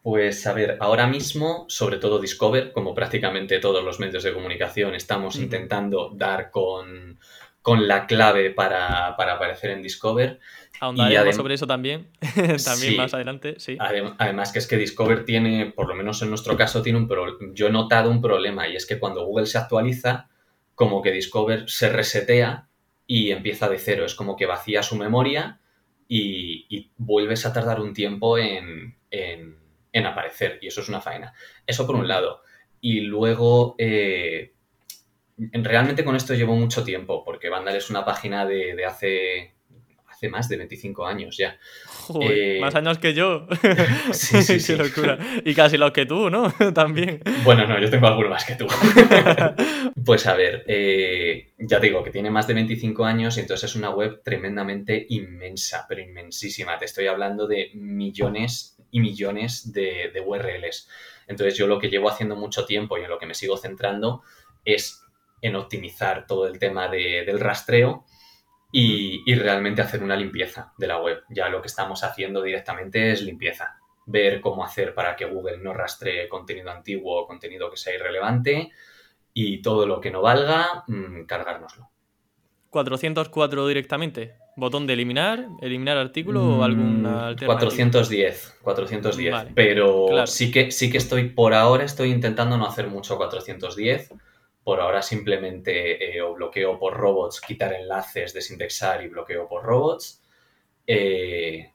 Pues a ver, ahora mismo, sobre todo Discover, como prácticamente todos los medios de comunicación, estamos intentando dar con con la clave para, aparecer en Discover. Ahondaremos sobre eso también, también más adelante, sí. Además que es que Discover tiene, por lo menos en nuestro caso, tiene un yo he notado un problema y es que cuando Google se actualiza, como que Discover se resetea y empieza de cero, es como que vacía su memoria y, vuelves a tardar un tiempo en, aparecer y eso es una faena. Eso por un lado. Y luego, eh, realmente con esto llevo mucho tiempo, porque Vandal es una página de, hace, hace más de 25 años ya. Joder, Eh, más años que yo. Sí, sí, Qué sí. locura. Y casi los que tú, ¿no? También. Bueno, no, yo tengo alguno más que tú. pues a ver, eh, ya te digo que tiene más de 25 años y entonces es una web tremendamente inmensa, pero inmensísima. Te estoy hablando de millones y millones de, de URLs. Entonces yo lo que llevo haciendo mucho tiempo y en lo que me sigo centrando es en optimizar todo el tema de- del rastreo y, y realmente hacer una limpieza de la web. Ya lo que estamos haciendo directamente es limpieza. Ver cómo hacer para que Google no rastree contenido antiguo o contenido que sea irrelevante y todo lo que no valga, mm, cargárnoslo. 404 directamente. Botón de eliminar, eliminar artículo o Mm, alguna alternativa. 410, 410. Vale, pero claro. sí, que, sí que estoy, por ahora estoy intentando no hacer mucho 410. Por ahora simplemente eh, o bloqueo por robots, quitar enlaces, desindexar y bloqueo por robots. Eh,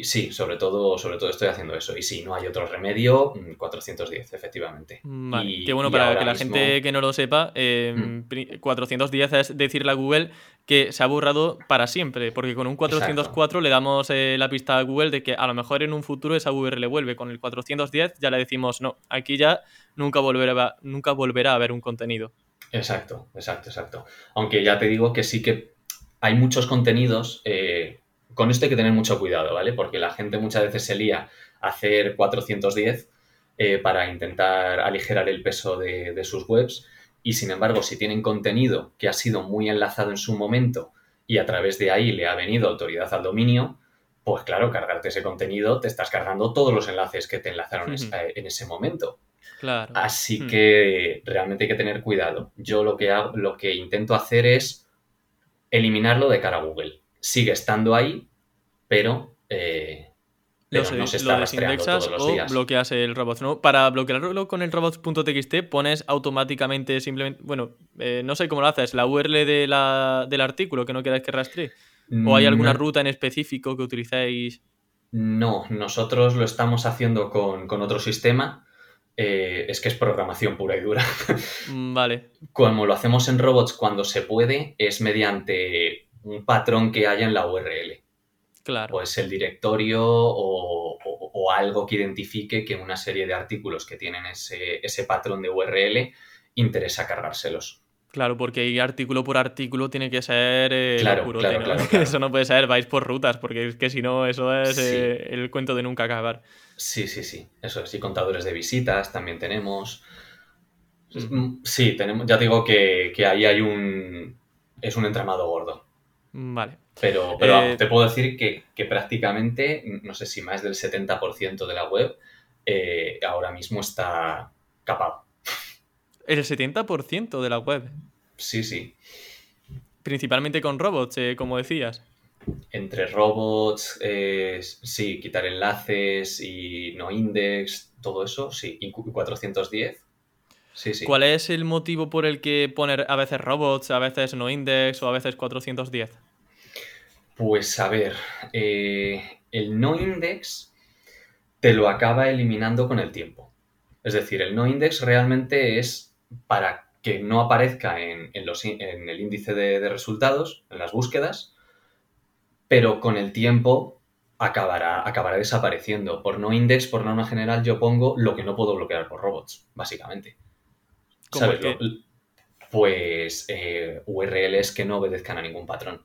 y sí, sobre todo, sobre todo estoy haciendo eso. Y si no hay otro remedio, mm, 410, efectivamente. Vale, Y- qué bueno y para que la mismo- gente que no lo sepa, eh, Mm. pri- 410 es decirle a Google que se ha borrado para siempre, porque con un 404 le damos eh, la pista a Google de que a lo mejor en un futuro esa URL vuelve. Con el 410 ya le decimos, no, aquí ya nunca volverá, nunca volverá a haber un contenido. Exacto, exacto, exacto. Aunque ya te digo que sí que hay muchos contenidos, eh, con esto hay que tener mucho cuidado, ¿vale? Porque la gente muchas veces se lía a hacer 410 eh, para intentar aligerar el peso de, de sus webs y sin embargo si tienen contenido que ha sido muy enlazado en su momento y a través de ahí le ha venido autoridad al dominio, pues claro, cargarte ese contenido te estás cargando todos los enlaces que te enlazaron en ese momento. Claro. Así Hmm. que realmente hay que tener cuidado. Yo lo que, hago- lo que intento hacer es eliminarlo de cara a Google. Sigue estando ahí, pero, eh, Lo, pero se- no se lo está desindexas todos los o días. bloqueas el robots. ¿no? Para bloquearlo con el robots.txt pones automáticamente simplemente, bueno, eh, no sé cómo lo haces, la URL de la- del artículo que no queráis que rastree. ¿O hay alguna No- ruta en específico que utilicéis? No, nosotros lo estamos haciendo con, con otro sistema. eh, es que es programación pura y dura. Mm, Vale, Como lo hacemos en robots cuando se puede, es mediante un patrón que haya en la URL. claro. pues el directorio o, o- o algo que identifique que una serie de artículos que tienen ese, ese patrón de URL interesa cargárselos. Claro, porque ahí artículo por artículo tiene que ser eh, Claro, claro, ¿no? claro. Eso no puede ser, vais por rutas, porque es que si no, eso es Sí. eh, el cuento de nunca acabar. Sí, sí, sí. Eso es. Y contadores de visitas también tenemos. Ujú. Mm, Sí, tenemos. Ya te digo que, que ahí hay un. Es un entramado gordo. Vale. Pero, pero Eh, te puedo decir que, que prácticamente, no sé si más del 70% de la web eh, ahora mismo está capado. El 70% de la web, Sí, sí. principalmente con robots, eh, como decías. entre robots, sí, quitar enlaces y no index, todo eso, sí, y cu- 410, sí, sí. ¿Cuál es el motivo por el que poner a veces robots, a veces no index o a veces 410? Pues a ver, eh, el no index te lo acaba eliminando con el tiempo. Es decir, el no index realmente es para que no aparezca en, en los in- en el índice de, de resultados, en las búsquedas, pero con el tiempo acabará, acabará desapareciendo. Por no index, por norma general, yo pongo lo que no puedo bloquear por robots, básicamente. ¿Cómo ¿Sabes? Pues eh, URLs que no obedezcan a ningún patrón.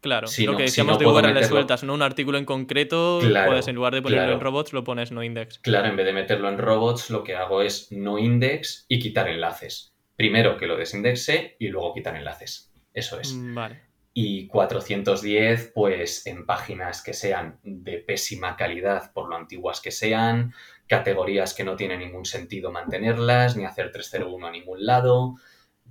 Claro, Si lo no- que si decíamos no de puedo URL meterlo- sueltas, no un artículo en concreto, Claro, puedes en lugar de ponerlo claro. en robots lo pones no index. Claro, en vez de meterlo en robots, lo que hago es no index y quitar enlaces. Primero que lo desindexe y luego quitar enlaces. Eso es. Mm, Vale. Y 410, pues en páginas que sean de pésima calidad por lo antiguas que sean, categorías que no tiene ningún sentido mantenerlas, ni hacer 301 a ningún lado,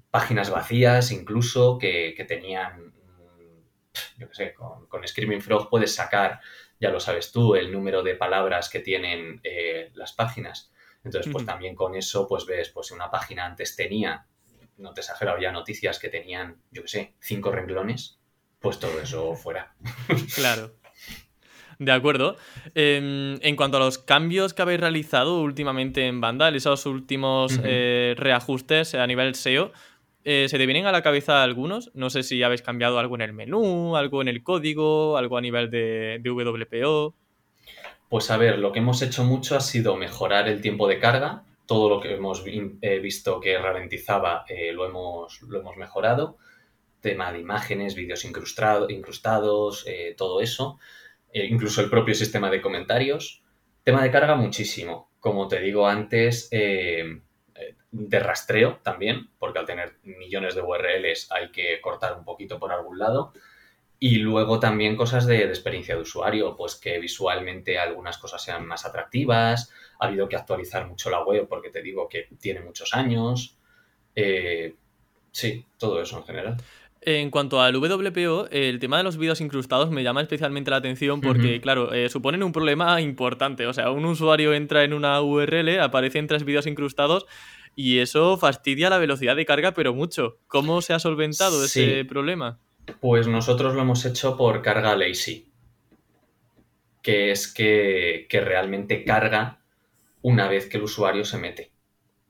páginas vacías incluso que, que tenían, mm, yo qué sé, con, con Screaming Frog puedes sacar, ya lo sabes tú, el número de palabras que tienen eh, las páginas. Entonces, pues también con eso, pues ves, pues si una página antes tenía, no te exagero, había noticias que tenían, yo qué sé, cinco renglones, pues todo eso fuera. Claro. De acuerdo. Em, en cuanto a los cambios que habéis realizado últimamente en Vandal, esos últimos eh, reajustes a nivel SEO, eh, ¿se te vienen a la cabeza algunos? No sé si habéis cambiado algo en el menú, algo en el código, algo a nivel de, de WPO. Pues a ver, lo que hemos hecho mucho ha sido mejorar el tiempo de carga. Todo lo que hemos eh, visto que ralentizaba eh, lo, hemos, lo hemos mejorado. Tema de imágenes, vídeos incrustados, todo eso. incluso el propio sistema de comentarios. Tema de carga muchísimo. Como te digo antes, de rastreo también, porque al tener millones de URLs hay que cortar un poquito por algún lado. Y luego también cosas de, experiencia de usuario, pues que visualmente algunas cosas sean más atractivas. Ha habido que actualizar mucho la web porque te digo que tiene muchos años. Eh, sí, todo eso en general. En cuanto al WPO, el tema de los vídeos incrustados me llama especialmente la atención porque, claro, eh, suponen un problema importante. O sea, un usuario entra en una URL, aparecen tres vídeos incrustados y eso fastidia la velocidad de carga, pero mucho. ¿Cómo se ha solventado ese problema? Pues nosotros lo hemos hecho por carga lazy, que es que, realmente carga una vez que el usuario se mete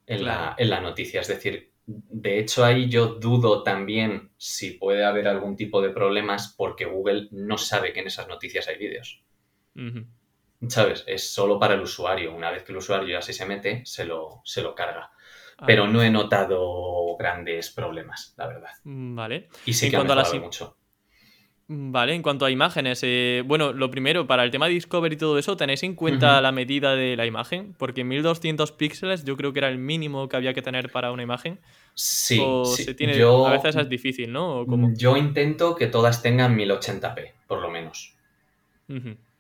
en, la, en la noticia. Es decir, de hecho ahí yo dudo también si puede haber algún tipo de problemas porque Google no sabe que en esas noticias hay vídeos. ¿Sabes? Es solo para el usuario. Una vez que el usuario ya se mete, se lo, se lo carga. Ah. pero no he notado grandes problemas, la verdad. Mm, vale. Y sí que ha mejorado mucho. Vale, en cuanto a imágenes, eh, bueno, lo primero, para el tema de Discover y todo eso, ¿tenéis en cuenta la medida de la imagen? Porque 1200 píxeles yo creo que era el mínimo que había que tener para una imagen. Sí, Se tiene, a veces es difícil, ¿no? Yo intento que todas tengan 1080p, por lo menos.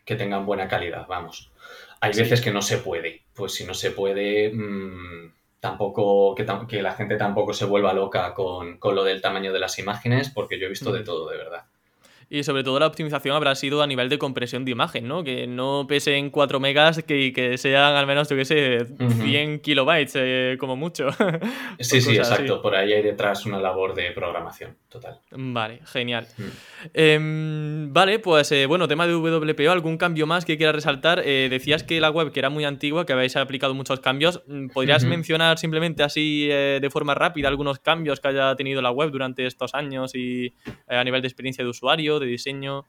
Que tengan buena calidad, vamos. Hay veces que no se puede. Pues si no se puede, mm, tampoco que, que, la gente tampoco se vuelva loca con, con, lo del tamaño de las imágenes, porque yo he visto de todo, de verdad. Y sobre todo la optimización habrá sido a nivel de compresión de imagen, ¿no? Que no pesen 4 megas, que, que sean al menos, yo qué sé, 100 kilobytes eh, como mucho. sí, sí, exacto. Por ahí hay detrás una labor de programación, total. Vale, genial. Mm. Em, vale, pues eh, bueno, tema de WPO, ¿algún cambio más que quieras resaltar? Eh, decías que la web, que era muy antigua, que habéis aplicado muchos cambios. Mm, ¿Podrías mencionar simplemente así de forma rápida algunos cambios que haya tenido la web durante estos años y a nivel de experiencia de usuario? De diseño?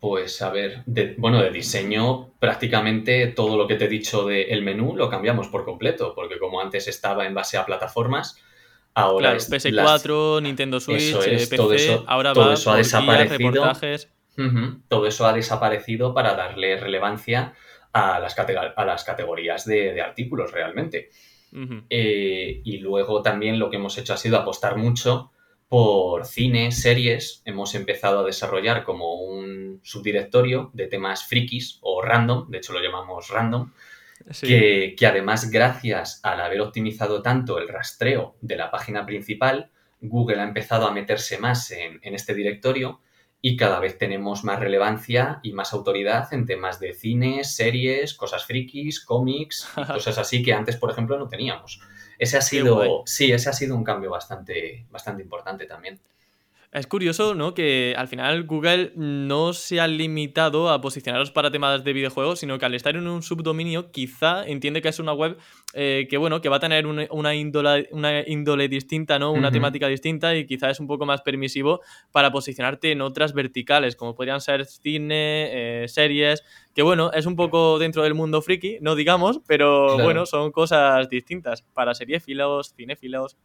Pues a ver, bueno, de diseño prácticamente todo lo que te he dicho del menú lo cambiamos por completo, porque como antes estaba en base a plataformas, ahora claro, PS4, Nintendo Switch, PC, todo eso, ahora todo eso ha desaparecido. todo eso ha desaparecido para darle relevancia a las, a las categorías de, artículos realmente. Eh, y luego también lo que hemos hecho ha sido apostar mucho por cine, series, hemos empezado a desarrollar como un subdirectorio de temas frikis o random, de hecho lo llamamos random, que, además gracias al haber optimizado tanto el rastreo de la página principal, Google ha empezado a meterse más en, en este directorio y cada vez tenemos más relevancia y más autoridad en temas de cine, series, cosas frikis, cómics cosas así que antes, por ejemplo, no teníamos. Ese ha sido, sí, ese ha sido un cambio bastante, bastante importante también. Es curioso, ¿no? Que al final Google no se ha limitado a posicionaros para temas de videojuegos, sino que al estar en un subdominio, quizá entiende que es una web eh, que, bueno, que va a tener una, índole, una índole distinta, ¿no? Una temática distinta y quizá es un poco más permisivo para posicionarte en otras verticales, como podrían ser cine, eh, series, que bueno, es un poco dentro del mundo friki, no digamos, pero bueno, son cosas distintas para seriefilos, cinéfilos.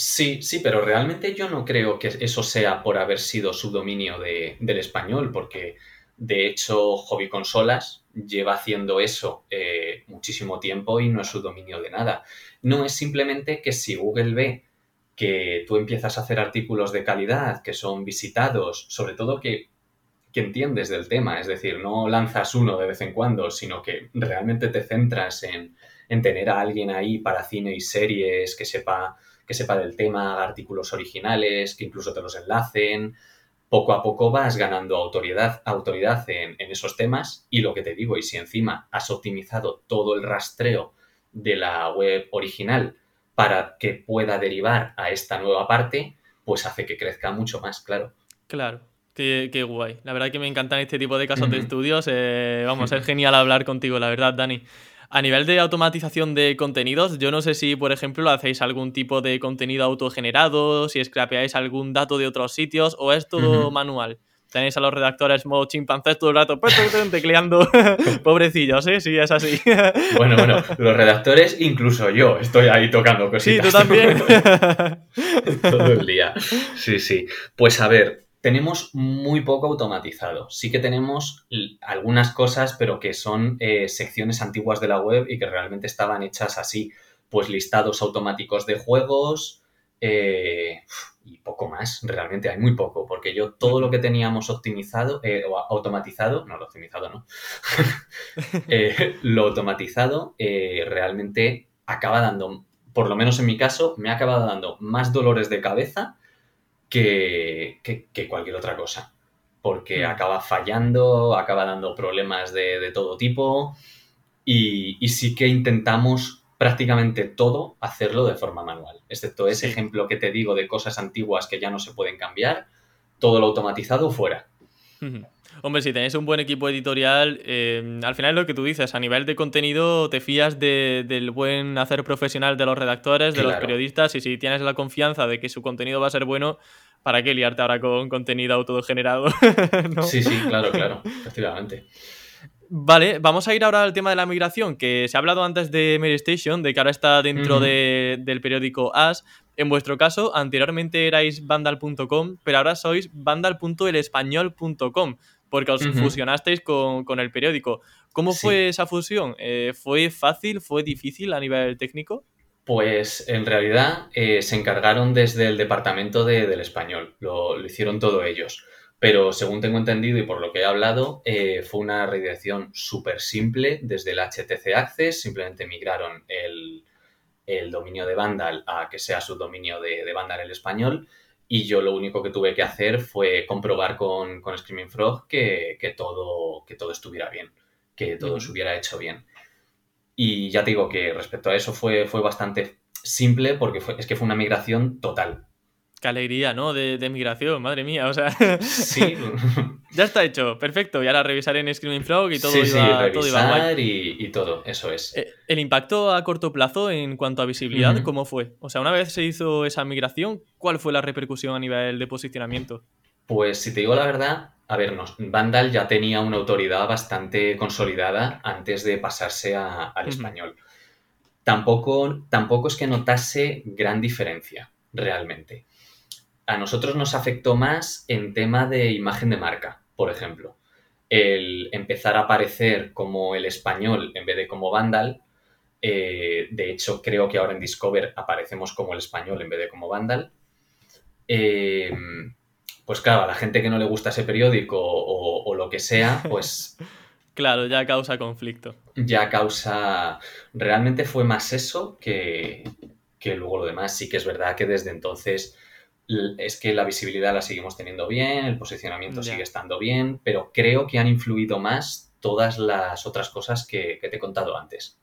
Sí, sí, pero realmente yo no creo que eso sea por haber sido su dominio del español, porque de hecho Hobby Consolas lleva haciendo eso eh, muchísimo tiempo y no es su dominio de nada. No es simplemente que si Google ve que tú empiezas a hacer artículos de calidad, que son visitados, sobre todo que, que entiendes del tema, es decir, no lanzas uno de vez en cuando, sino que realmente te centras en, en tener a alguien ahí para cine y series que sepa que sepa del tema, artículos originales, que incluso te los enlacen. Poco a poco vas ganando autoridad, autoridad en, esos temas y lo que te digo, y si encima has optimizado todo el rastreo de la web original para que pueda derivar a esta nueva parte, pues hace que crezca mucho más, claro. Claro, Qué, guay. La verdad que me encantan este tipo de casos de estudios. Eh, vamos, es genial hablar contigo, la verdad, Dani. A nivel de automatización de contenidos, yo no sé si, por ejemplo, hacéis algún tipo de contenido autogenerado, si scrapeáis algún dato de otros sitios o es todo manual. Tenéis a los redactores modo chimpancés todo el rato tecleando. Pobrecillos, ¿eh? Sí, es así. bueno, bueno, los redactores, incluso yo, estoy ahí tocando cositas. Sí, tú también. todo el día. Sí, sí. Pues a ver, tenemos muy poco automatizado. Sí que tenemos algunas cosas, pero que son eh, secciones antiguas de la web y que realmente estaban hechas así. Pues listados automáticos de juegos eh, y poco más. Realmente hay muy poco, porque yo todo lo que teníamos optimizado eh, o automatizado, no lo optimizado, no. lo automatizado realmente acaba dando, por lo menos en mi caso, me ha acabado dando más dolores de cabeza que, cualquier otra cosa. Porque hmm. acaba fallando, acaba dando problemas de, todo tipo y, sí que intentamos prácticamente todo hacerlo de forma manual, excepto ese ejemplo que te digo de cosas antiguas que ya no se pueden cambiar, todo lo automatizado fuera. Hombre, si tenéis un buen equipo editorial, eh, al final es lo que tú dices, a nivel de contenido te fías del buen hacer profesional de los redactores, de los periodistas, y si tienes la confianza de que su contenido va a ser bueno, ¿para qué liarte ahora con contenido autogenerado? Sí, sí, claro, claro, efectivamente. Vale, vamos a ir ahora al tema de la migración, que se ha hablado antes de Mary Station, de que ahora está dentro del periódico As. En vuestro caso, anteriormente erais vandal.com, pero ahora sois vandal.elespañol.com porque os fusionasteis con, el periódico. ¿Cómo fue esa fusión? Eh, ¿Fue fácil? ¿Fue difícil a nivel técnico? Pues en realidad eh, se encargaron desde el departamento del español, lo, hicieron todo ellos. Pero según tengo entendido y por lo que he hablado, eh, fue una redirección súper simple desde el HTC Access, simplemente migraron el, dominio de Vandal a que sea su dominio de, de Vandal el español y yo lo único que tuve que hacer fue comprobar con, Screaming Frog que, todo, que todo estuviera bien, que todo se hubiera hecho bien. Y ya te digo que respecto a eso fue, fue bastante simple porque es que fue una migración total. Qué alegría, ¿no? De, migración, madre mía, o sea... Sí. ya está hecho, perfecto. Y ahora revisar en Screaming Frog y todo sí, iba, sí, todo iba Y, y, todo, eso es. Eh, ¿El impacto a corto plazo en cuanto a visibilidad, cómo fue? O sea, una vez se hizo esa migración, ¿cuál fue la repercusión a nivel de posicionamiento? Pues si te digo la verdad, a ver, Vandal ya tenía una autoridad bastante consolidada antes de pasarse al español. Tampoco, tampoco es que notase gran diferencia, realmente a nosotros nos afectó más en tema de imagen de marca, por ejemplo. El empezar a aparecer como el español en vez de como Vandal. Eh, de hecho, creo que ahora en Discover aparecemos como el español en vez de como Vandal. Eh, pues claro, a la gente que no le gusta ese periódico o, lo que sea, pues... claro, ya causa conflicto. Ya causa... Realmente fue más eso que, que luego lo demás. Sí que es verdad que desde entonces es que la visibilidad la seguimos teniendo bien, el posicionamiento sigue estando bien, pero creo que han influido más todas las otras cosas que, te he contado antes.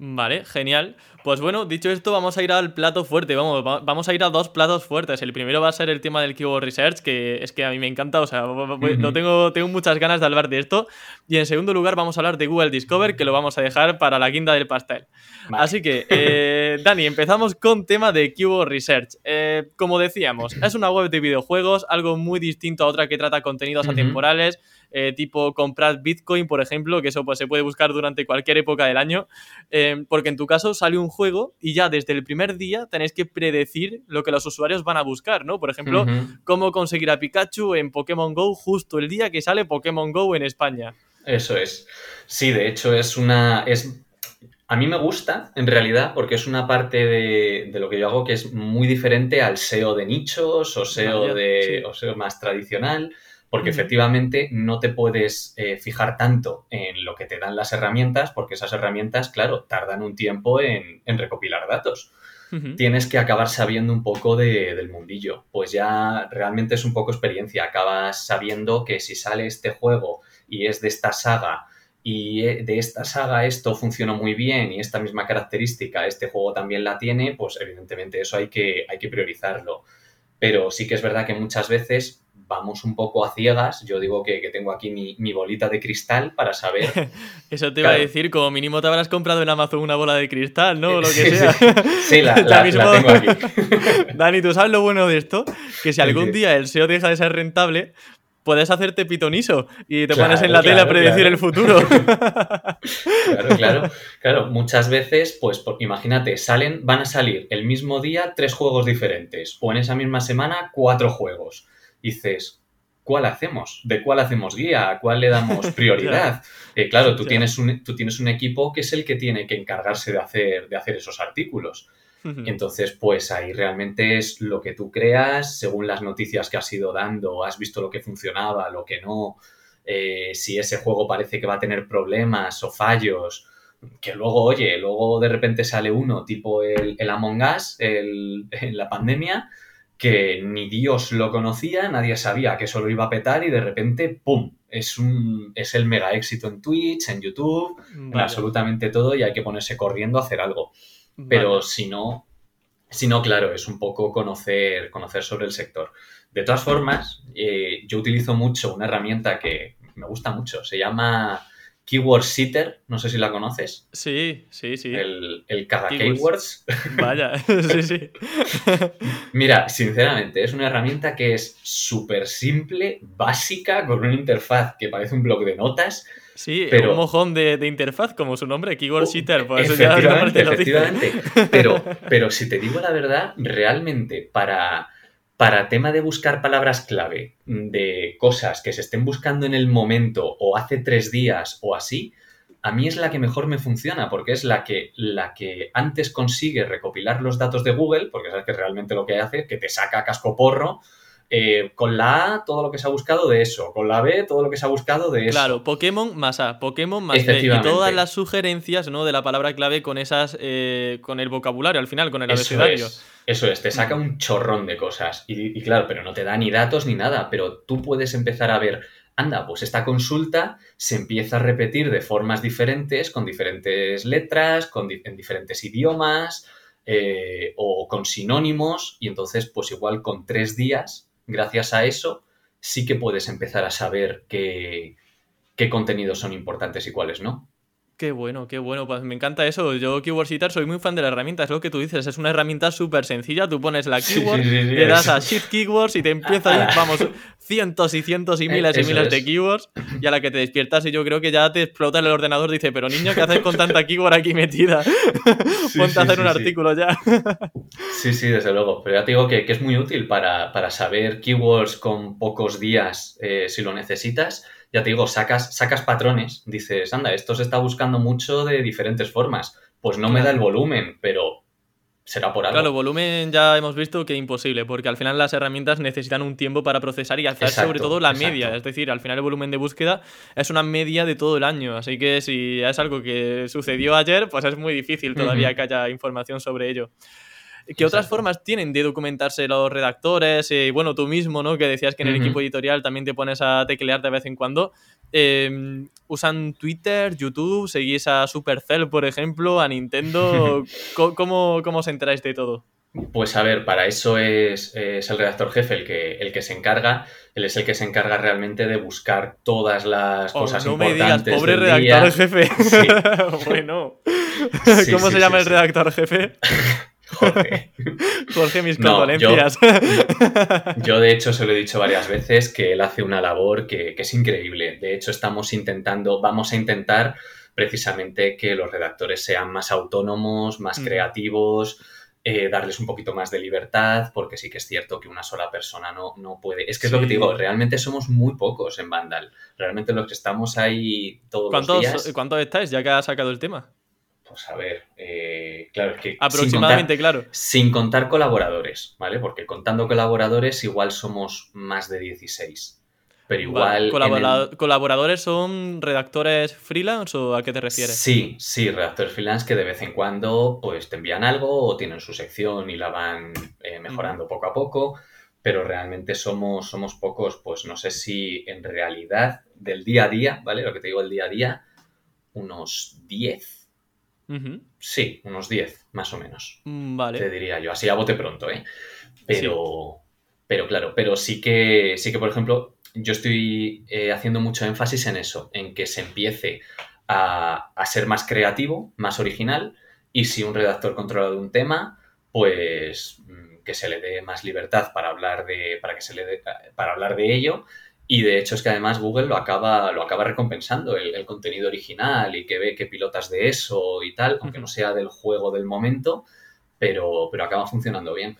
Vale, genial. Pues bueno, dicho esto, vamos a ir al plato fuerte. Vamos, vamos a ir a dos platos fuertes. El primero va a ser el tema del Keyword Research, que es que a mí me encanta, o sea, no tengo, tengo muchas ganas de hablar de esto. Y en segundo lugar, vamos a hablar de Google Discover, que lo vamos a dejar para la guinda del pastel. Así que, eh, Dani, empezamos con tema de Keyword Research. Eh, como decíamos, es una web de videojuegos, algo muy distinto a otra que trata contenidos atemporales eh, tipo comprar Bitcoin, por ejemplo, que eso pues, se puede buscar durante cualquier época del año, eh, porque en tu caso sale un juego y ya desde el primer día tenéis que predecir lo que los usuarios van a buscar, ¿no? Por ejemplo, cómo conseguir a Pikachu en Pokémon Go justo el día que sale Pokémon Go en España. Eso es. Sí, de hecho es una... Es... A mí me gusta, en realidad, porque es una parte de, lo que yo hago que es muy diferente al SEO de nichos o SEO, de, o SEO más tradicional porque efectivamente no te puedes eh, fijar tanto en lo que te dan las herramientas, porque esas herramientas, claro, tardan un tiempo en, recopilar datos. Tienes que acabar sabiendo un poco del mundillo, pues ya realmente es un poco experiencia, acabas sabiendo que si sale este juego y es de esta saga y eh, de esta saga esto funciona muy bien y esta misma característica este juego también la tiene, pues evidentemente eso hay que, hay que priorizarlo. pero sí que es verdad que muchas veces vamos un poco a ciegas. Yo digo que, tengo aquí mi, bolita de cristal para saber. Eso te iba a decir, como mínimo te habrás comprado en Amazon una bola de cristal, ¿no? O lo que sea. Sí, la, tengo aquí. Dani, ¿tú sabes lo bueno de esto? Que si algún día el SEO deja de ser rentable, puedes hacerte pitoniso y te pones en la tele a predecir el futuro. claro, claro, claro. Muchas veces, pues imagínate, salen, van a salir el mismo día tres juegos diferentes o en esa misma semana cuatro juegos dices, ¿cuál hacemos? ¿De cuál hacemos guía? ¿A cuál le damos prioridad? Eh, claro, tú, tienes un, tú tienes un equipo que es el que tiene que encargarse de hacer, de hacer esos artículos. Entonces, pues ahí realmente es lo que tú creas, según las noticias que has ido dando, has visto lo que funcionaba, lo que no, eh, si ese juego parece que va a tener problemas o fallos, que luego, oye, luego de repente sale uno, tipo el, el Among Us, el, en la pandemia, que ni Dios lo conocía, nadie sabía que eso lo iba a petar y de repente, ¡pum! Es, un, es el mega éxito en Twitch, en YouTube, en absolutamente todo y hay que ponerse corriendo a hacer algo. Pero si no, si no, claro, es un poco conocer, conocer sobre el sector. De todas formas, eh, yo utilizo mucho una herramienta que me gusta mucho, se llama Keyword Sitter, no sé si la conoces. Sí, sí, sí. El, el cada keywords. Vaya, sí, sí. Mira, sinceramente, es una herramienta que es súper simple, básica, con una interfaz que parece un blog de notas. Sí, pero... un mojón de, interfaz, como su nombre, Keyword Sitter. Por eso efectivamente, efectivamente. Pero, pero si te digo la verdad, realmente para para tema de buscar palabras clave de cosas que se estén buscando en el momento o hace tres días o así, a mí es la que mejor me funciona porque es la que, la que antes consigue recopilar los datos de Google, porque sabes que realmente lo que hace, que te saca casco porro, eh, con la A todo lo que se ha buscado de eso, con la B todo lo que se ha buscado de eso. Claro, Pokémon más A, Pokémon más B. Y todas las sugerencias ¿no? de la palabra clave con esas, eh, con el vocabulario al final, con el abecedario. Eso es, te saca un chorrón de cosas. Y, claro, pero no te da ni datos ni nada, pero tú puedes empezar a ver, anda, pues esta consulta se empieza a repetir de formas diferentes, con diferentes letras, con, en diferentes idiomas eh, o con sinónimos, y entonces pues igual con tres días, gracias a eso, sí que puedes empezar a saber qué, qué contenidos son importantes y cuáles no. Qué bueno, qué bueno. Pues me encanta eso. Yo, Keyword Sitter, soy muy fan de la herramienta. Es lo que tú dices. Es una herramienta súper sencilla. Tú pones la keyword, le das a Shift Keywords y te empieza a ir, vamos, cientos y cientos y eh, miles y miles de keywords. Y a la que te despiertas, y yo creo que ya te explota el ordenador. Dice, pero niño, ¿qué haces con tanta keyword aquí metida? Ponte a hacer un artículo ya. sí, sí, desde luego. Pero ya te digo que, es muy útil para, saber keywords con pocos días eh, si lo necesitas ya te digo, sacas, sacas patrones, dices, anda, esto se está buscando mucho de diferentes formas. Pues no me da el volumen, pero será por algo. Claro, volumen ya hemos visto que es imposible, porque al final las herramientas necesitan un tiempo para procesar y hacer sobre todo la media. Es decir, al final el volumen de búsqueda es una media de todo el año. Así que si es algo que sucedió ayer, pues es muy difícil todavía que haya información sobre ello. ¿Qué otras formas tienen de documentarse los redactores? Y bueno, tú mismo, ¿no? Que decías que en el equipo editorial también te pones a teclear de vez en cuando. Em, ¿Usan Twitter, YouTube? ¿Seguís a Supercell, por ejemplo? ¿A Nintendo? ¿Cómo, cómo os enteráis de todo? Pues a ver, para eso es, el redactor jefe el que, el que se encarga. Él es el que se encarga realmente de buscar todas las oh, cosas no Me digas, pobre redactor jefe. bueno. ¿Cómo se llama el redactor jefe? Jorge. Jorge, mis condolencias. Yo, de hecho, se lo he dicho varias veces que él hace una labor que, es increíble. De hecho, estamos intentando, vamos a intentar precisamente que los redactores sean más autónomos, más mm. creativos, eh, darles un poquito más de libertad, porque sí que es cierto que una sola persona no, no puede. Es que es lo que te digo, realmente somos muy pocos en Vandal. Realmente los que estamos ahí todos los días. ¿Cuántos estáis ya que has sacado el tema? A ver, eh, claro, es que... Aproximadamente, claro. Sin contar colaboradores, ¿vale? Porque contando colaboradores igual somos más de 16. Pero igual... ¿Colaboradores son redactores freelance o a qué te refieres? Sí, sí, redactores freelance que de vez en cuando pues te envían algo o tienen su sección y la van eh, mejorando poco a poco, pero realmente somos, somos pocos, pues no sé si en realidad del día a día, ¿vale? Lo que te digo el día a día, unos 10 Sí, unos 10, más o menos. Mm, vale. Te diría yo, así a bote pronto, ¿eh? Pero, Pero claro, pero sí que, sí que por ejemplo, yo estoy eh, haciendo mucho énfasis en eso, en que se empiece a, a, ser más creativo, más original, y si un redactor controla de un tema, pues mm, que se le dé más libertad para hablar de, para que se le dé, para hablar de ello. Y de hecho es que además Google lo acaba, lo acaba recompensando, el, el contenido original y que ve que pilotas de eso y tal, aunque no sea del juego del momento, pero, pero acaba funcionando bien.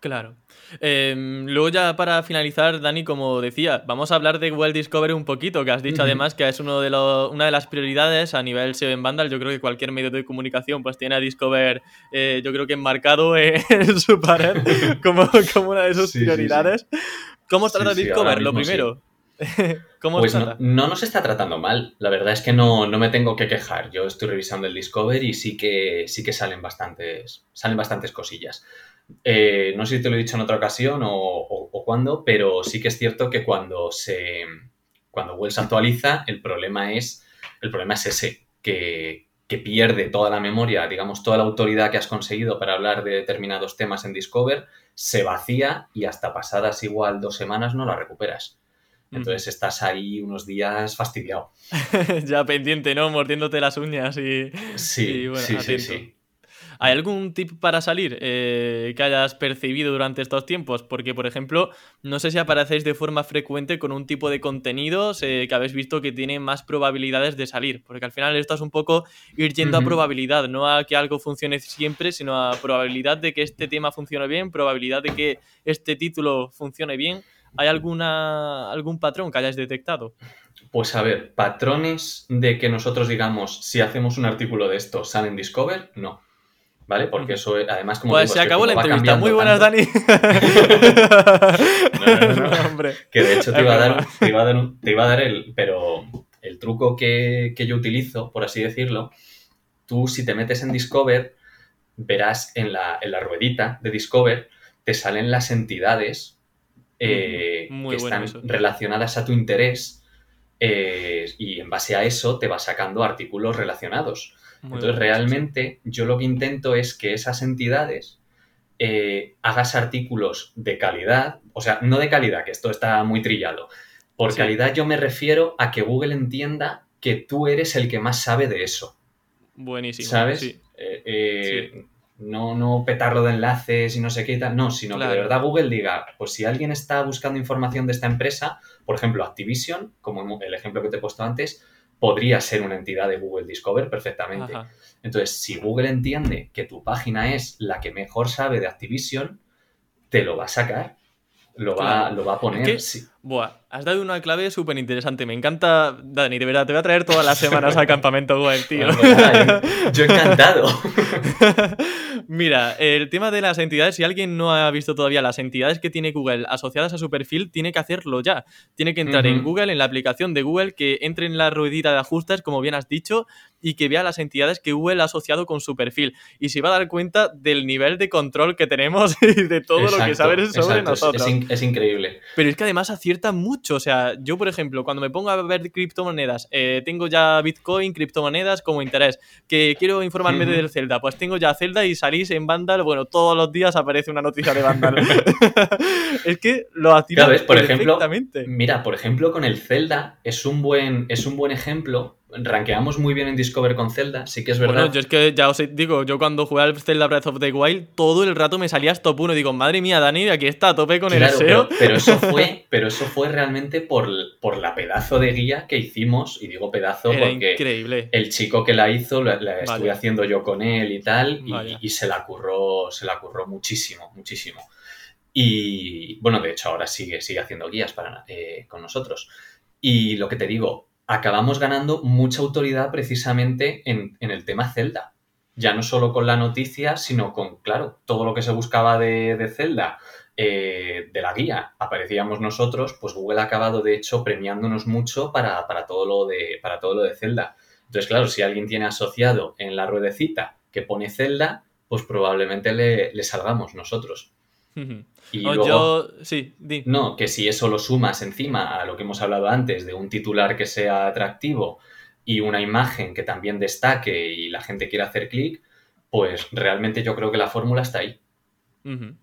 Claro. Eh, luego ya para finalizar, Dani, como decía, vamos a hablar de Google Discovery un poquito, que has dicho además que es uno de lo, una de las prioridades a nivel SEO en Vandal. Yo creo que cualquier medio de comunicación pues tiene a Discover, eh, yo creo que enmarcado en su pared como, como una de sus sí, prioridades. Sí, sí. ¿Cómo trata Discover? Lo primero. ¿Cómo pues no, no, nos está tratando mal. La verdad es que no, no, me tengo que quejar. Yo estoy revisando el Discover y sí que, sí que salen, bastantes, salen bastantes cosillas. Eh, no sé si te lo he dicho en otra ocasión o, o, o cuándo, pero sí que es cierto que cuando se cuando se actualiza, el problema es, el problema es ese, que, que, pierde toda la memoria, digamos, toda la autoridad que has conseguido para hablar de determinados temas en Discover, se vacía y hasta pasadas igual dos semanas no la recuperas. Entonces estás ahí unos días fastidiado. ya pendiente, ¿no? Mordiéndote las uñas y. Sí, y bueno, sí, sí, sí, ¿Hay algún tip para salir eh, que hayas percibido durante estos tiempos? Porque, por ejemplo, no sé si aparecéis de forma frecuente con un tipo de contenidos eh, que habéis visto que tiene más probabilidades de salir. Porque al final esto es un poco ir yendo uh -huh. a probabilidad, no a que algo funcione siempre, sino a probabilidad de que este tema funcione bien, probabilidad de que este título funcione bien. ¿Hay alguna, algún patrón que hayáis detectado? Pues a ver, patrones de que nosotros digamos, si hacemos un artículo de esto, sale en Discover, no. ¿Vale? Porque eso, además, como. Pues digo, se acabó la entrevista. Muy buenas, tanto. Dani. no, no, no, Hombre. Que de hecho te iba, a dar, te iba a dar, un, te iba a dar el. Pero el truco que, que yo utilizo, por así decirlo, tú si te metes en Discover, verás en la, en la ruedita de Discover, te salen las entidades eh, que están eso. relacionadas a tu interés eh, y en base a eso te va sacando artículos relacionados. Muy Entonces, bien, realmente yo lo que intento es que esas entidades eh, hagas artículos de calidad, o sea, no de calidad, que esto está muy trillado. Por sí. calidad yo me refiero a que Google entienda que tú eres el que más sabe de eso. Buenísimo. ¿Sabes? Sí. Eh, no, no petarlo de enlaces y no sé qué y tal, no, sino claro. que de verdad Google diga, pues si alguien está buscando información de esta empresa, por ejemplo Activision, como el ejemplo que te he puesto antes, podría ser una entidad de Google Discover perfectamente. Ajá. Entonces, si Google entiende que tu página es la que mejor sabe de Activision, te lo va a sacar, lo, claro. va, lo va a poner. Es que, sí. Buah, has dado una clave súper interesante. Me encanta, Dani, de verdad, te voy a traer todas las semanas al campamento web, tío. Bueno, yo encantado. Mira, el tema de las entidades, si alguien no ha visto todavía las entidades que tiene Google asociadas a su perfil, tiene que hacerlo ya. Tiene que entrar uh -huh. en Google, en la aplicación de Google, que entre en la ruedita de ajustes, como bien has dicho, y que vea las entidades que Google ha asociado con su perfil. Y se va a dar cuenta del nivel de control que tenemos y de todo exacto, lo que sabes sobre exacto. nosotros. Es, es, es increíble. Pero es que además acierta mucho. O sea, yo, por ejemplo, cuando me pongo a ver criptomonedas, eh, tengo ya Bitcoin, criptomonedas como interés. Que quiero informarme uh -huh. del Zelda, pues tengo ya Zelda y salís en Vandal. Bueno, todos los días aparece una noticia de Vandal. es que lo activa ¿Sabes? Por ejemplo, mira, por ejemplo, con el Zelda es un buen, es un buen ejemplo rankeamos muy bien en Discover con Zelda, sí que es verdad. Bueno, yo es que ya os digo, yo cuando jugué al Zelda Breath of the Wild, todo el rato me salías top 1. Digo, madre mía, Dani, aquí está a tope con claro, el SEO. Pero, pero, eso fue, pero eso fue realmente por, por la pedazo de guía que hicimos, y digo pedazo Era porque increíble. el chico que la hizo, la, la estuve haciendo yo con él y tal, y, y, se la curró, se la curró muchísimo, muchísimo. Y bueno, de hecho, ahora sigue, sigue haciendo guías para, eh, con nosotros. Y lo que te digo, acabamos ganando mucha autoridad precisamente en, el tema Zelda. Ya no solo con la noticia, sino con, claro, todo lo que se buscaba de, de Zelda, eh, de la guía, aparecíamos nosotros, pues Google ha acabado, de hecho, premiándonos mucho para, para, todo lo de, para todo lo de Zelda. Entonces, claro, si alguien tiene asociado en la ruedecita que pone Zelda, pues probablemente le, le salgamos nosotros. Y o luego, yo, sí, di. No, que si eso lo sumas encima a lo que hemos hablado antes de un titular que sea atractivo y una imagen que también destaque y la gente quiera hacer clic, pues realmente yo creo que la fórmula está ahí. Uh -huh.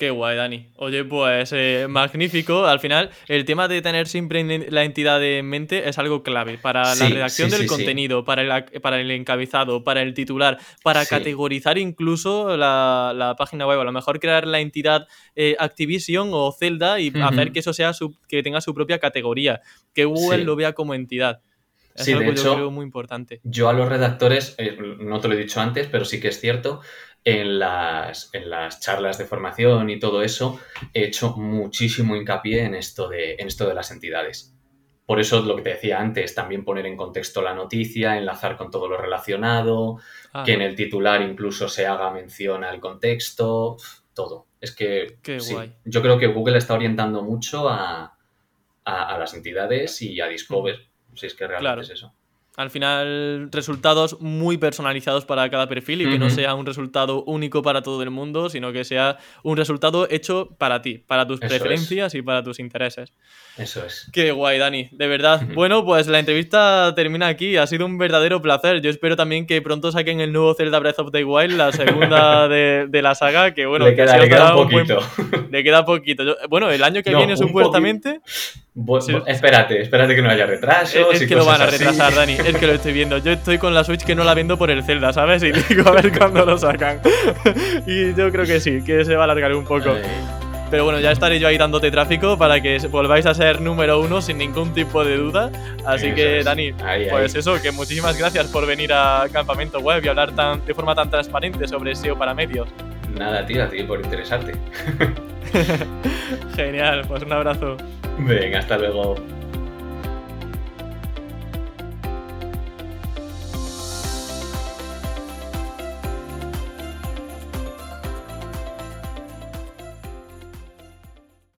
Qué guay, Dani. Oye, pues eh, magnífico. Al final, el tema de tener siempre la entidad en mente es algo clave para la redacción del contenido, Para, el, para el encabezado, para el titular, para categorizar incluso la, página web. A lo mejor crear la entidad eh, Activision o Zelda y hacer que eso sea su, que tenga su propia categoría, que Google lo vea como entidad. Es algo de hecho, yo creo muy importante. Yo a los redactores, eh, no te lo he dicho antes, pero sí que es cierto, en las, en las charlas de formación y todo eso, he hecho muchísimo hincapié en esto de, en esto de las entidades. Por eso lo que te decía antes, también poner en contexto la noticia, enlazar con todo lo relacionado, ah. que en el titular incluso se haga mención al contexto, todo. Es que yo creo que Google está orientando mucho a, las entidades y a Discover, si es que realmente es eso al final resultados muy personalizados para cada perfil y que no sea un resultado único para todo el mundo, sino que sea un resultado hecho para ti, para tus preferencias y para tus intereses. Eso es. Qué guay, Dani, de verdad. Bueno, pues la entrevista termina aquí. Ha sido un verdadero placer. Yo espero también que pronto saquen el nuevo Zelda Breath of the Wild, la segunda de, la saga, que bueno, le queda, un poquito. Le queda poquito. bueno, el año que viene supuestamente... Espérate, espérate que no haya retrasos. Es, que lo van a retrasar, Dani. Es que lo estoy viendo. Yo estoy con la Switch que no la vendo por el Zelda, ¿sabes? Y digo a ver cuándo lo sacan. y yo creo que sí, que se va a alargar un poco. Pero bueno, ya estaré yo ahí dándote tráfico para que volváis a ser número uno sin ningún tipo de duda. Así que, Dani, pues eso, que muchísimas gracias por venir a Campamento Web y hablar tan, de forma tan transparente sobre SEO para medios. Nada, tío, a ti por interesarte. Genial, pues un abrazo. Venga, hasta luego.